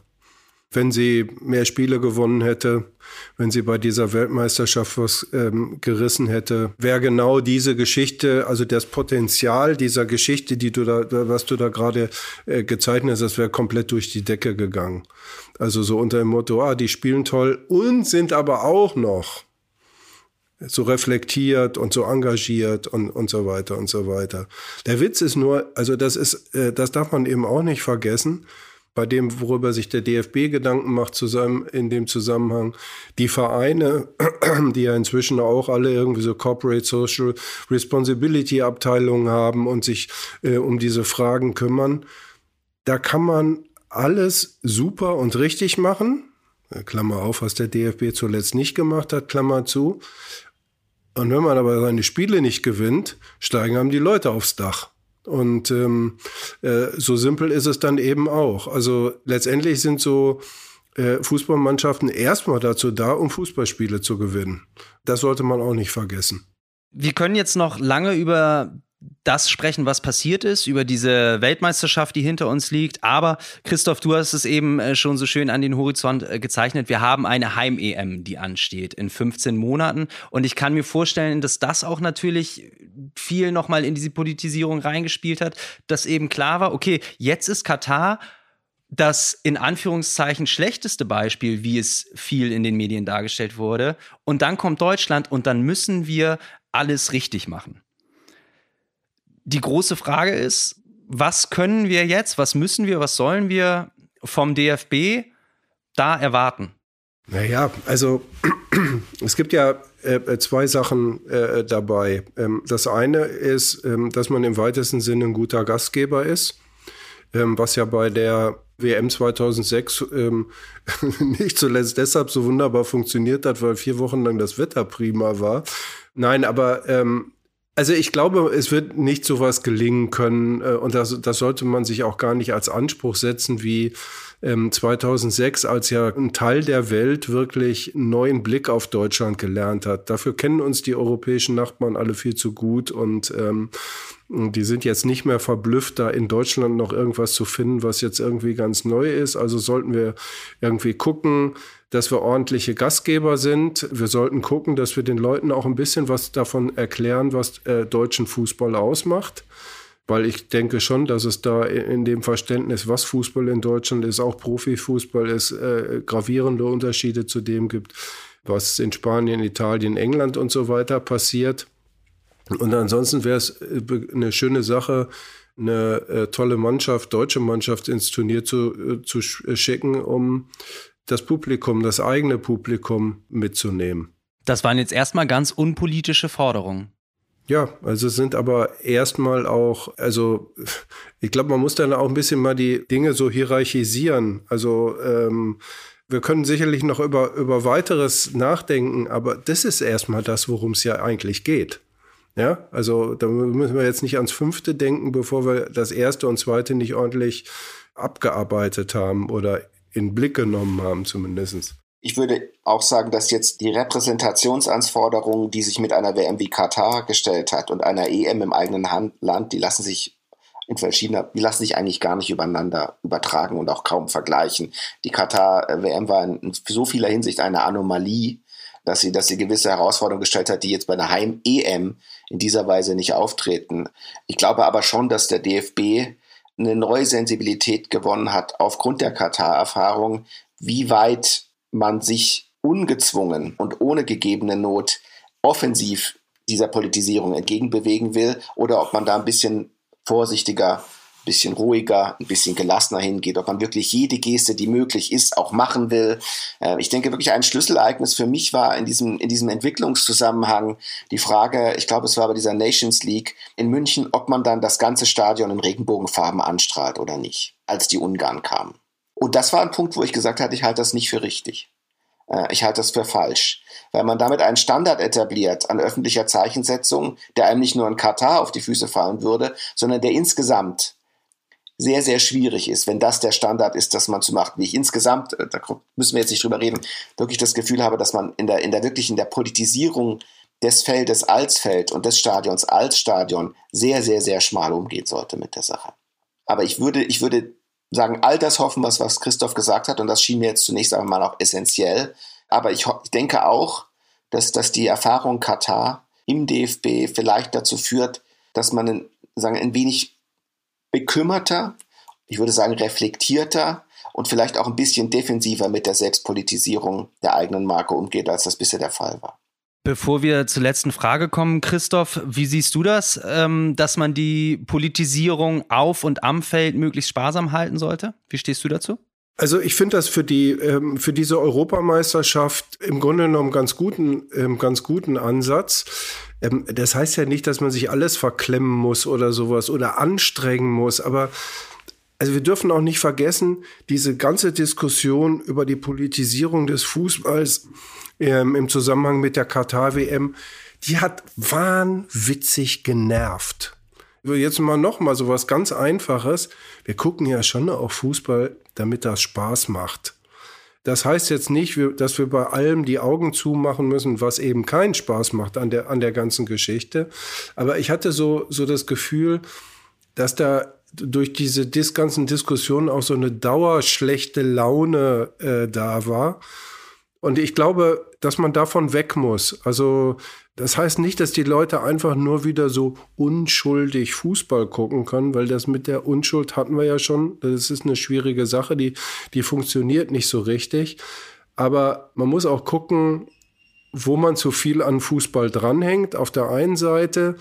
Wenn sie mehr Spiele gewonnen hätte, wenn sie bei dieser Weltmeisterschaft was ähm, gerissen hätte, wäre genau diese Geschichte, also das Potenzial dieser Geschichte, die du da, was du da gerade äh, gezeichnet hast, das wäre komplett durch die Decke gegangen. Also so unter dem Motto, ah, die spielen toll und sind aber auch noch so reflektiert und so engagiert und, und so weiter und so weiter. Der Witz ist nur, also das ist, äh, das darf man eben auch nicht vergessen, bei dem, worüber sich der DFB Gedanken macht, zusammen in dem Zusammenhang. Die Vereine, *clears throat* die ja inzwischen auch alle irgendwie so Corporate Social Responsibility Abteilungen haben und sich äh, um diese Fragen kümmern, da kann man alles super und richtig machen. Klammer auf, was der DFB zuletzt nicht gemacht hat, Klammer zu. Und wenn man aber seine Spiele nicht gewinnt, steigen einem die Leute aufs Dach. Und ähm, äh, so simpel ist es dann eben auch. Also letztendlich sind so äh, Fußballmannschaften erstmal dazu da, um Fußballspiele zu gewinnen. Das sollte man auch nicht vergessen. Wir können jetzt noch lange über das sprechen, was passiert ist, über diese Weltmeisterschaft, die hinter uns liegt. Aber Christoph, du hast es eben äh, schon so schön an den Horizont äh, gezeichnet. Wir haben eine Heim-EM, die ansteht in 15 Monaten. Und ich kann mir vorstellen, dass das auch natürlich viel nochmal in diese Politisierung reingespielt hat, dass eben klar war, okay, jetzt ist Katar das in Anführungszeichen schlechteste Beispiel, wie es viel in den Medien dargestellt wurde. Und dann kommt Deutschland und dann müssen wir alles richtig machen die große Frage ist, was können wir jetzt, was müssen wir, was sollen wir vom DFB da erwarten? Naja, also *clears throat* es gibt ja äh, zwei Sachen äh, dabei. Ähm, das eine ist, ähm, dass man im weitesten Sinne ein guter Gastgeber ist, ähm, was ja bei der WM 2006 ähm, *laughs* nicht zuletzt deshalb so wunderbar funktioniert hat, weil vier Wochen lang das Wetter prima war. Nein, aber ähm, also ich glaube, es wird nicht so was gelingen können äh, und das, das sollte man sich auch gar nicht als Anspruch setzen wie ähm, 2006, als ja ein Teil der Welt wirklich einen neuen Blick auf Deutschland gelernt hat. Dafür kennen uns die europäischen Nachbarn alle viel zu gut und ähm, die sind jetzt nicht mehr verblüfft, da in Deutschland noch irgendwas zu finden, was jetzt irgendwie ganz neu ist. Also sollten wir irgendwie gucken, dass wir ordentliche Gastgeber sind. Wir sollten gucken, dass wir den Leuten auch ein bisschen was davon erklären, was äh, deutschen Fußball ausmacht. Weil ich denke schon, dass es da in dem Verständnis, was Fußball in Deutschland ist, auch Profifußball ist, äh, gravierende Unterschiede zu dem gibt, was in Spanien, Italien, England und so weiter passiert. Und ansonsten wäre es äh, eine schöne Sache, eine äh, tolle Mannschaft, deutsche Mannschaft ins Turnier zu, äh, zu schicken, um das Publikum, das eigene Publikum mitzunehmen. Das waren jetzt erstmal ganz unpolitische Forderungen. Ja, also es sind aber erstmal auch, also *laughs* ich glaube, man muss dann auch ein bisschen mal die Dinge so hierarchisieren. Also ähm, wir können sicherlich noch über, über weiteres nachdenken, aber das ist erstmal das, worum es ja eigentlich geht. Ja, also da müssen wir jetzt nicht ans fünfte denken, bevor wir das erste und zweite nicht ordentlich abgearbeitet haben oder in Blick genommen haben, zumindest. Ich würde auch sagen, dass jetzt die Repräsentationsanforderungen, die sich mit einer WM wie Katar gestellt hat und einer EM im eigenen Land, die lassen sich in verschiedener, die lassen sich eigentlich gar nicht übereinander übertragen und auch kaum vergleichen. Die Katar-WM war in so vieler Hinsicht eine Anomalie, dass sie, dass sie gewisse Herausforderungen gestellt hat, die jetzt bei einer Heim-EM in dieser Weise nicht auftreten. Ich glaube aber schon, dass der DFB eine neue Sensibilität gewonnen hat aufgrund der Katar-Erfahrung, wie weit man sich ungezwungen und ohne gegebene Not offensiv dieser Politisierung entgegenbewegen will oder ob man da ein bisschen vorsichtiger bisschen ruhiger, ein bisschen gelassener hingeht, ob man wirklich jede Geste, die möglich ist, auch machen will. Äh, ich denke wirklich ein Schlüsselereignis für mich war in diesem, in diesem Entwicklungszusammenhang die Frage, ich glaube, es war bei dieser Nations League in München, ob man dann das ganze Stadion in Regenbogenfarben anstrahlt oder nicht, als die Ungarn kamen. Und das war ein Punkt, wo ich gesagt hatte, ich halte das nicht für richtig. Äh, ich halte das für falsch, weil man damit einen Standard etabliert an öffentlicher Zeichensetzung, der einem nicht nur in Katar auf die Füße fallen würde, sondern der insgesamt sehr, sehr schwierig ist, wenn das der Standard ist, dass man zu macht. Wie ich insgesamt, äh, da müssen wir jetzt nicht drüber reden, wirklich das Gefühl habe, dass man in der, in der wirklich in der Politisierung des Feldes als Feld und des Stadions als Stadion sehr, sehr, sehr schmal umgehen sollte mit der Sache. Aber ich würde, ich würde sagen all das hoffen, was, was Christoph gesagt hat, und das schien mir jetzt zunächst einmal auch essentiell. Aber ich, ich denke auch, dass, dass die Erfahrung Katar im DFB vielleicht dazu führt, dass man ein, sagen, ein wenig bekümmerter, ich würde sagen reflektierter und vielleicht auch ein bisschen defensiver mit der Selbstpolitisierung der eigenen Marke umgeht, als das bisher der Fall war. Bevor wir zur letzten Frage kommen, Christoph, wie siehst du das, ähm, dass man die Politisierung auf und am Feld möglichst sparsam halten sollte? Wie stehst du dazu? Also ich finde das für die ähm, für diese Europameisterschaft im Grunde genommen ganz guten ähm, ganz guten Ansatz. Ähm, das heißt ja nicht, dass man sich alles verklemmen muss oder sowas oder anstrengen muss, aber also wir dürfen auch nicht vergessen, diese ganze Diskussion über die Politisierung des Fußballs ähm, im Zusammenhang mit der Katar-WM, die hat wahnwitzig genervt. Jetzt mal noch mal so was ganz Einfaches. Wir gucken ja schon auf Fußball, damit das Spaß macht. Das heißt jetzt nicht, dass wir bei allem die Augen zumachen müssen, was eben keinen Spaß macht an der, an der ganzen Geschichte. Aber ich hatte so, so das Gefühl, dass da durch diese dis ganzen Diskussionen auch so eine dauerschlechte Laune äh, da war. Und ich glaube, dass man davon weg muss. Also das heißt nicht, dass die Leute einfach nur wieder so unschuldig Fußball gucken können, weil das mit der Unschuld hatten wir ja schon. Das ist eine schwierige Sache, die, die funktioniert nicht so richtig. Aber man muss auch gucken, wo man zu viel an Fußball dranhängt, auf der einen Seite,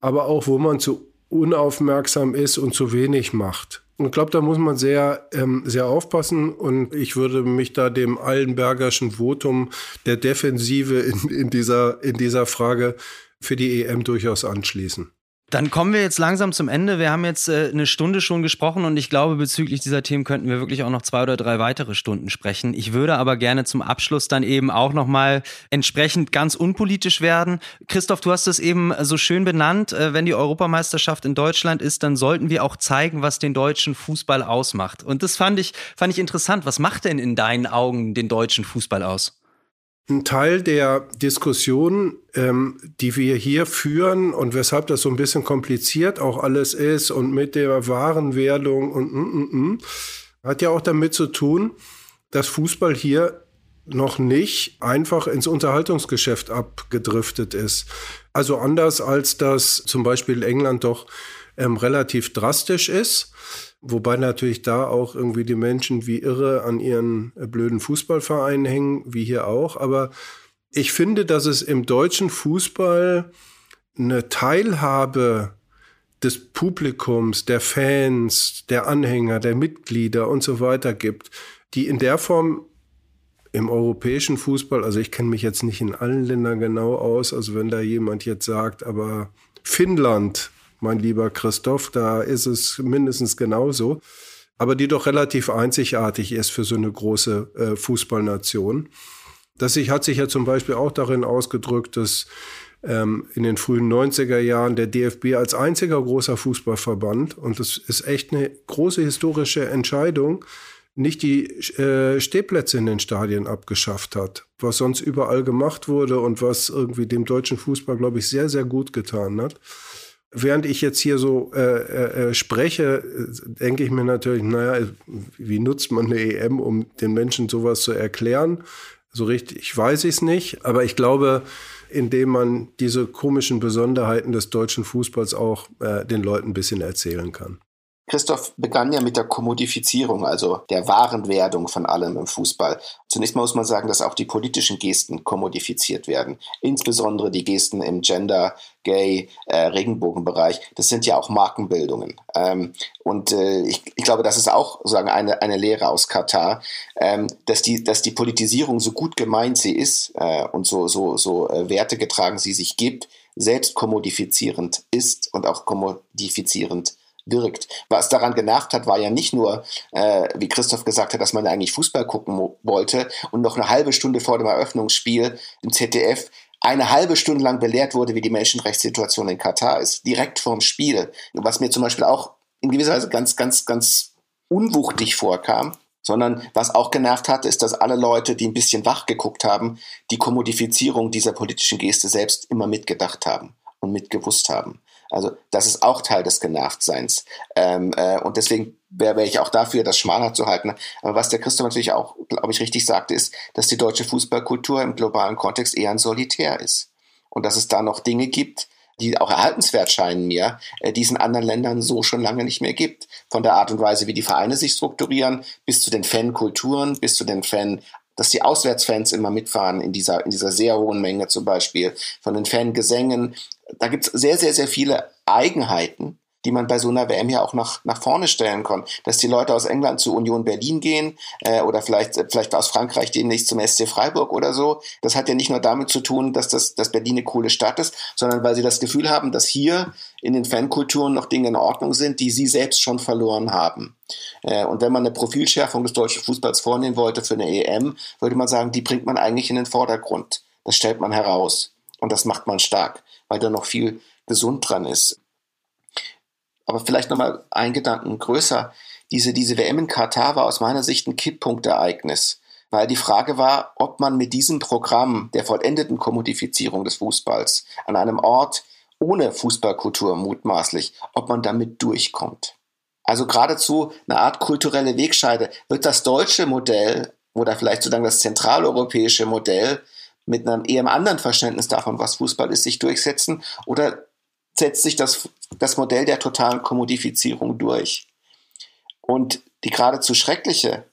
aber auch wo man zu unaufmerksam ist und zu wenig macht. Ich glaube, da muss man sehr, ähm, sehr aufpassen. Und ich würde mich da dem Allenbergerschen Votum der Defensive in, in, dieser, in dieser Frage für die EM durchaus anschließen. Dann kommen wir jetzt langsam zum Ende. Wir haben jetzt äh, eine Stunde schon gesprochen und ich glaube, bezüglich dieser Themen könnten wir wirklich auch noch zwei oder drei weitere Stunden sprechen. Ich würde aber gerne zum Abschluss dann eben auch nochmal entsprechend ganz unpolitisch werden. Christoph, du hast es eben so schön benannt. Äh, wenn die Europameisterschaft in Deutschland ist, dann sollten wir auch zeigen, was den deutschen Fußball ausmacht. Und das fand ich, fand ich interessant. Was macht denn in deinen Augen den deutschen Fußball aus? Ein Teil der Diskussion, ähm, die wir hier führen und weshalb das so ein bisschen kompliziert auch alles ist und mit der Warenwerdung und mm, mm, mm, hat ja auch damit zu tun, dass Fußball hier noch nicht einfach ins Unterhaltungsgeschäft abgedriftet ist. Also anders als das zum Beispiel in England doch ähm, relativ drastisch ist. Wobei natürlich da auch irgendwie die Menschen wie irre an ihren äh, blöden Fußballvereinen hängen, wie hier auch. Aber ich finde, dass es im deutschen Fußball eine Teilhabe des Publikums, der Fans, der Anhänger, der Mitglieder und so weiter gibt, die in der Form im europäischen Fußball, also ich kenne mich jetzt nicht in allen Ländern genau aus, also wenn da jemand jetzt sagt, aber Finnland mein lieber Christoph, da ist es mindestens genauso, aber die doch relativ einzigartig ist für so eine große äh, Fußballnation. Das sich, hat sich ja zum Beispiel auch darin ausgedrückt, dass ähm, in den frühen 90er Jahren der DFB als einziger großer Fußballverband, und das ist echt eine große historische Entscheidung, nicht die äh, Stehplätze in den Stadien abgeschafft hat, was sonst überall gemacht wurde und was irgendwie dem deutschen Fußball, glaube ich, sehr, sehr gut getan hat während ich jetzt hier so äh, äh, äh spreche, denke ich mir natürlich, naja, wie nutzt man eine EM, um den Menschen sowas zu erklären? So richtig weiß ich es nicht, aber ich glaube, indem man diese komischen Besonderheiten des deutschen Fußballs auch äh, den Leuten ein bisschen erzählen kann. Christoph begann ja mit der Kommodifizierung, also der Warenwerdung von allem im Fußball. Zunächst mal muss man sagen, dass auch die politischen Gesten kommodifiziert werden. Insbesondere die Gesten im Gender, Gay, äh, Regenbogenbereich. Das sind ja auch Markenbildungen. Ähm, und äh, ich, ich, glaube, das ist auch sozusagen eine, eine Lehre aus Katar, ähm, dass, die, dass die Politisierung so gut gemeint sie ist äh, und so, so, so äh, Werte getragen sie sich gibt, selbst kommodifizierend ist und auch kommodifizierend wirkt. Was daran genervt hat, war ja nicht nur, äh, wie Christoph gesagt hat, dass man eigentlich Fußball gucken wollte und noch eine halbe Stunde vor dem Eröffnungsspiel im ZDF eine halbe Stunde lang belehrt wurde, wie die Menschenrechtssituation in Katar ist, direkt vorm Spiel. Was mir zum Beispiel auch in gewisser Weise ganz, ganz, ganz unwuchtig vorkam, sondern was auch genervt hat, ist, dass alle Leute, die ein bisschen wach geguckt haben, die Kommodifizierung dieser politischen Geste selbst immer mitgedacht haben und mitgewusst haben. Also das ist auch Teil des Genervtseins. Ähm, äh, und deswegen wäre wär ich auch dafür, das schmaler zu halten. Aber was der Christoph natürlich auch, glaube ich, richtig sagte, ist, dass die deutsche Fußballkultur im globalen Kontext eher ein Solitär ist. Und dass es da noch Dinge gibt, die auch erhaltenswert scheinen mir, äh, die es in anderen Ländern so schon lange nicht mehr gibt. Von der Art und Weise, wie die Vereine sich strukturieren, bis zu den Fankulturen, bis zu den Fan dass die Auswärtsfans immer mitfahren in dieser, in dieser sehr hohen Menge zum Beispiel, von den Fangesängen. Da gibt es sehr, sehr, sehr viele Eigenheiten, die man bei so einer WM ja auch nach, nach vorne stellen kann. Dass die Leute aus England zu Union Berlin gehen äh, oder vielleicht, vielleicht aus Frankreich demnächst zum SC Freiburg oder so. Das hat ja nicht nur damit zu tun, dass, das, dass Berlin eine coole Stadt ist, sondern weil sie das Gefühl haben, dass hier in den Fankulturen noch Dinge in Ordnung sind, die sie selbst schon verloren haben. Äh, und wenn man eine Profilschärfung des deutschen Fußballs vornehmen wollte für eine EM, würde man sagen, die bringt man eigentlich in den Vordergrund. Das stellt man heraus. Und das macht man stark, weil da noch viel gesund dran ist. Aber vielleicht nochmal ein Gedanken größer. Diese, diese WM in Katar war aus meiner Sicht ein Kipppunktereignis, weil die Frage war, ob man mit diesem Programm der vollendeten Kommodifizierung des Fußballs an einem Ort ohne Fußballkultur mutmaßlich, ob man damit durchkommt. Also geradezu eine Art kulturelle Wegscheide. Wird das deutsche Modell oder vielleicht sozusagen das zentraleuropäische Modell mit einem eher anderen Verständnis davon, was Fußball ist, sich durchsetzen? Oder setzt sich das, das Modell der totalen Kommodifizierung durch. Und die geradezu schreckliche,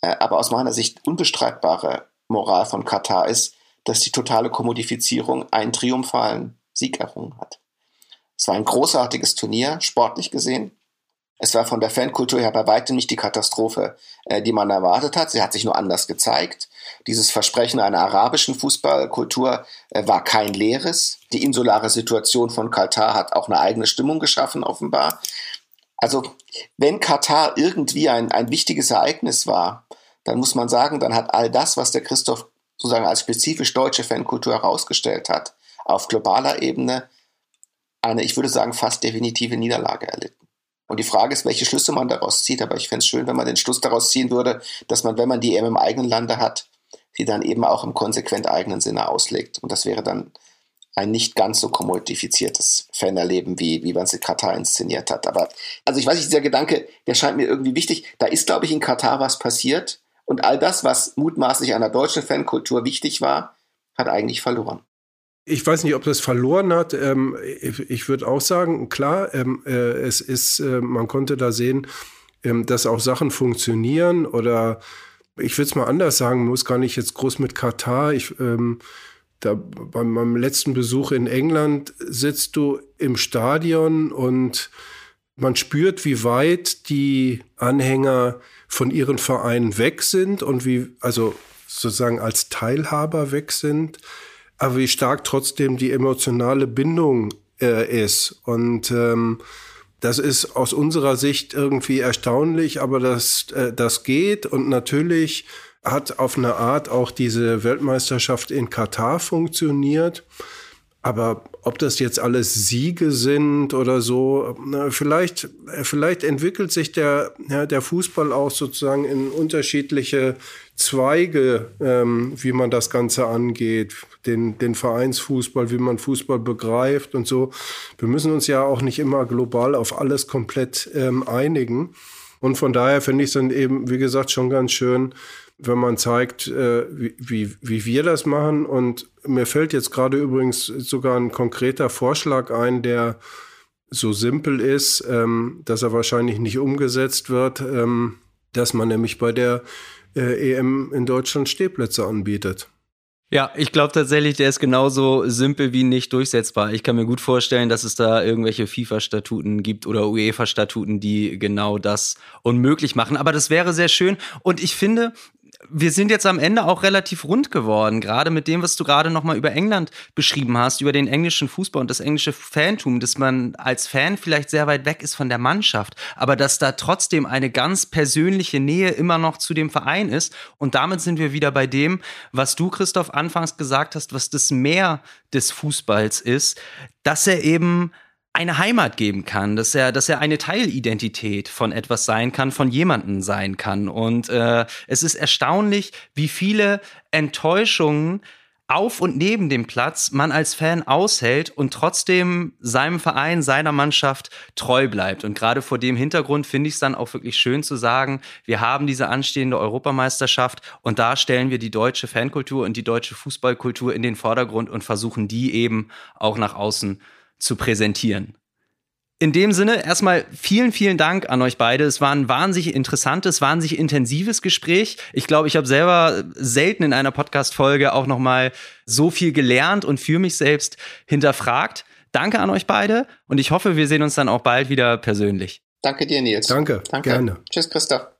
äh, aber aus meiner Sicht unbestreitbare Moral von Katar ist, dass die totale Kommodifizierung einen triumphalen Sieg errungen hat. Es war ein großartiges Turnier, sportlich gesehen. Es war von der Fankultur her bei weitem nicht die Katastrophe, äh, die man erwartet hat. Sie hat sich nur anders gezeigt. Dieses Versprechen einer arabischen Fußballkultur äh, war kein leeres. Die insulare Situation von Katar hat auch eine eigene Stimmung geschaffen, offenbar. Also, wenn Katar irgendwie ein, ein wichtiges Ereignis war, dann muss man sagen, dann hat all das, was der Christoph sozusagen als spezifisch deutsche Fankultur herausgestellt hat, auf globaler Ebene eine, ich würde sagen, fast definitive Niederlage erlitten. Und die Frage ist, welche Schlüsse man daraus zieht. Aber ich fände es schön, wenn man den Schluss daraus ziehen würde, dass man, wenn man die EM im eigenen Lande hat, sie dann eben auch im konsequent eigenen Sinne auslegt. Und das wäre dann ein nicht ganz so kommodifiziertes Fanerleben, wie, wie man es in Katar inszeniert hat. Aber, also ich weiß nicht, dieser Gedanke, der scheint mir irgendwie wichtig. Da ist, glaube ich, in Katar was passiert. Und all das, was mutmaßlich einer deutschen Fankultur wichtig war, hat eigentlich verloren. Ich weiß nicht, ob das verloren hat. Ähm, ich würde auch sagen, klar, ähm, äh, es ist, äh, man konnte da sehen, ähm, dass auch Sachen funktionieren oder ich würde es mal anders sagen, muss gar nicht jetzt groß mit Katar. Ich, da bei meinem letzten Besuch in England sitzt du im Stadion und man spürt, wie weit die Anhänger von ihren Vereinen weg sind und wie, also sozusagen als Teilhaber weg sind aber wie stark trotzdem die emotionale Bindung äh, ist. Und ähm, das ist aus unserer Sicht irgendwie erstaunlich, aber das, äh, das geht. Und natürlich hat auf eine Art auch diese Weltmeisterschaft in Katar funktioniert. Aber ob das jetzt alles Siege sind oder so, vielleicht, vielleicht entwickelt sich der, ja, der Fußball auch sozusagen in unterschiedliche Zweige, ähm, wie man das Ganze angeht, den, den Vereinsfußball, wie man Fußball begreift und so. Wir müssen uns ja auch nicht immer global auf alles komplett ähm, einigen. Und von daher finde ich es dann eben, wie gesagt, schon ganz schön, wenn man zeigt, äh, wie, wie, wie wir das machen. Und mir fällt jetzt gerade übrigens sogar ein konkreter Vorschlag ein, der so simpel ist, ähm, dass er wahrscheinlich nicht umgesetzt wird, ähm, dass man nämlich bei der äh, EM in Deutschland Stehplätze anbietet. Ja, ich glaube tatsächlich, der ist genauso simpel wie nicht durchsetzbar. Ich kann mir gut vorstellen, dass es da irgendwelche FIFA-Statuten gibt oder UEFA-Statuten, die genau das unmöglich machen. Aber das wäre sehr schön. Und ich finde, wir sind jetzt am Ende auch relativ rund geworden, gerade mit dem, was du gerade nochmal über England beschrieben hast, über den englischen Fußball und das englische Fantum, dass man als Fan vielleicht sehr weit weg ist von der Mannschaft, aber dass da trotzdem eine ganz persönliche Nähe immer noch zu dem Verein ist. Und damit sind wir wieder bei dem, was du, Christoph, anfangs gesagt hast, was das Mehr des Fußballs ist, dass er eben eine Heimat geben kann, dass er, dass er eine Teilidentität von etwas sein kann, von jemanden sein kann. Und äh, es ist erstaunlich, wie viele Enttäuschungen auf und neben dem Platz man als Fan aushält und trotzdem seinem Verein, seiner Mannschaft treu bleibt. Und gerade vor dem Hintergrund finde ich es dann auch wirklich schön zu sagen, wir haben diese anstehende Europameisterschaft und da stellen wir die deutsche Fankultur und die deutsche Fußballkultur in den Vordergrund und versuchen die eben auch nach außen zu präsentieren. In dem Sinne, erstmal vielen, vielen Dank an euch beide. Es war ein wahnsinnig interessantes, wahnsinnig intensives Gespräch. Ich glaube, ich habe selber selten in einer Podcast-Folge auch nochmal so viel gelernt und für mich selbst hinterfragt. Danke an euch beide und ich hoffe, wir sehen uns dann auch bald wieder persönlich. Danke dir, Nils. Danke, Danke. gerne. Tschüss, Christoph.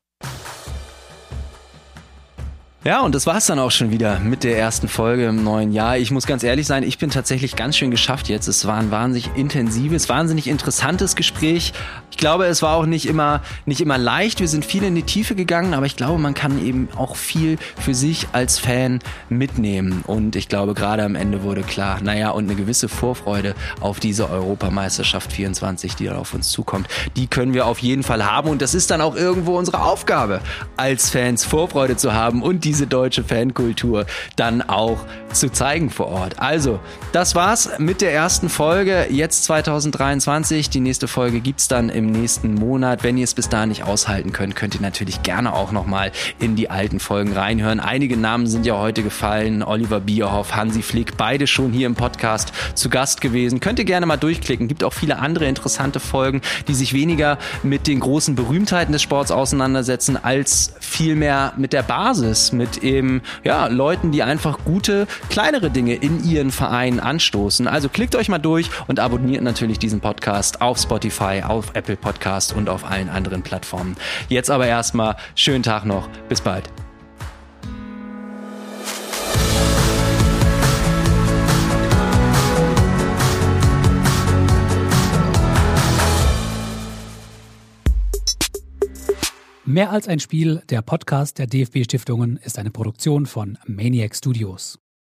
Ja, und das war's dann auch schon wieder mit der ersten Folge im neuen Jahr. Ich muss ganz ehrlich sein, ich bin tatsächlich ganz schön geschafft jetzt. Es war ein wahnsinnig intensives, wahnsinnig interessantes Gespräch. Ich glaube, es war auch nicht immer, nicht immer leicht. Wir sind viel in die Tiefe gegangen, aber ich glaube, man kann eben auch viel für sich als Fan mitnehmen. Und ich glaube, gerade am Ende wurde klar, naja, und eine gewisse Vorfreude auf diese Europameisterschaft 24, die auf uns zukommt, die können wir auf jeden Fall haben. Und das ist dann auch irgendwo unsere Aufgabe, als Fans Vorfreude zu haben und die diese deutsche Fankultur dann auch zu zeigen vor Ort. Also, das war's mit der ersten Folge. Jetzt 2023. Die nächste Folge gibt's dann im nächsten Monat. Wenn ihr es bis dahin nicht aushalten könnt, könnt ihr natürlich gerne auch nochmal in die alten Folgen reinhören. Einige Namen sind ja heute gefallen. Oliver Bierhoff, Hansi Flick, beide schon hier im Podcast zu Gast gewesen. Könnt ihr gerne mal durchklicken. Gibt auch viele andere interessante Folgen, die sich weniger mit den großen Berühmtheiten des Sports auseinandersetzen, als vielmehr mit der Basis, mit eben ja, Leuten, die einfach gute, kleinere Dinge in ihren Vereinen anstoßen. Also klickt euch mal durch und abonniert natürlich diesen Podcast auf Spotify, auf Apple Podcast und auf allen anderen Plattformen. Jetzt aber erstmal schönen Tag noch. Bis bald. Mehr als ein Spiel, der Podcast der DFB Stiftungen ist eine Produktion von Maniac Studios.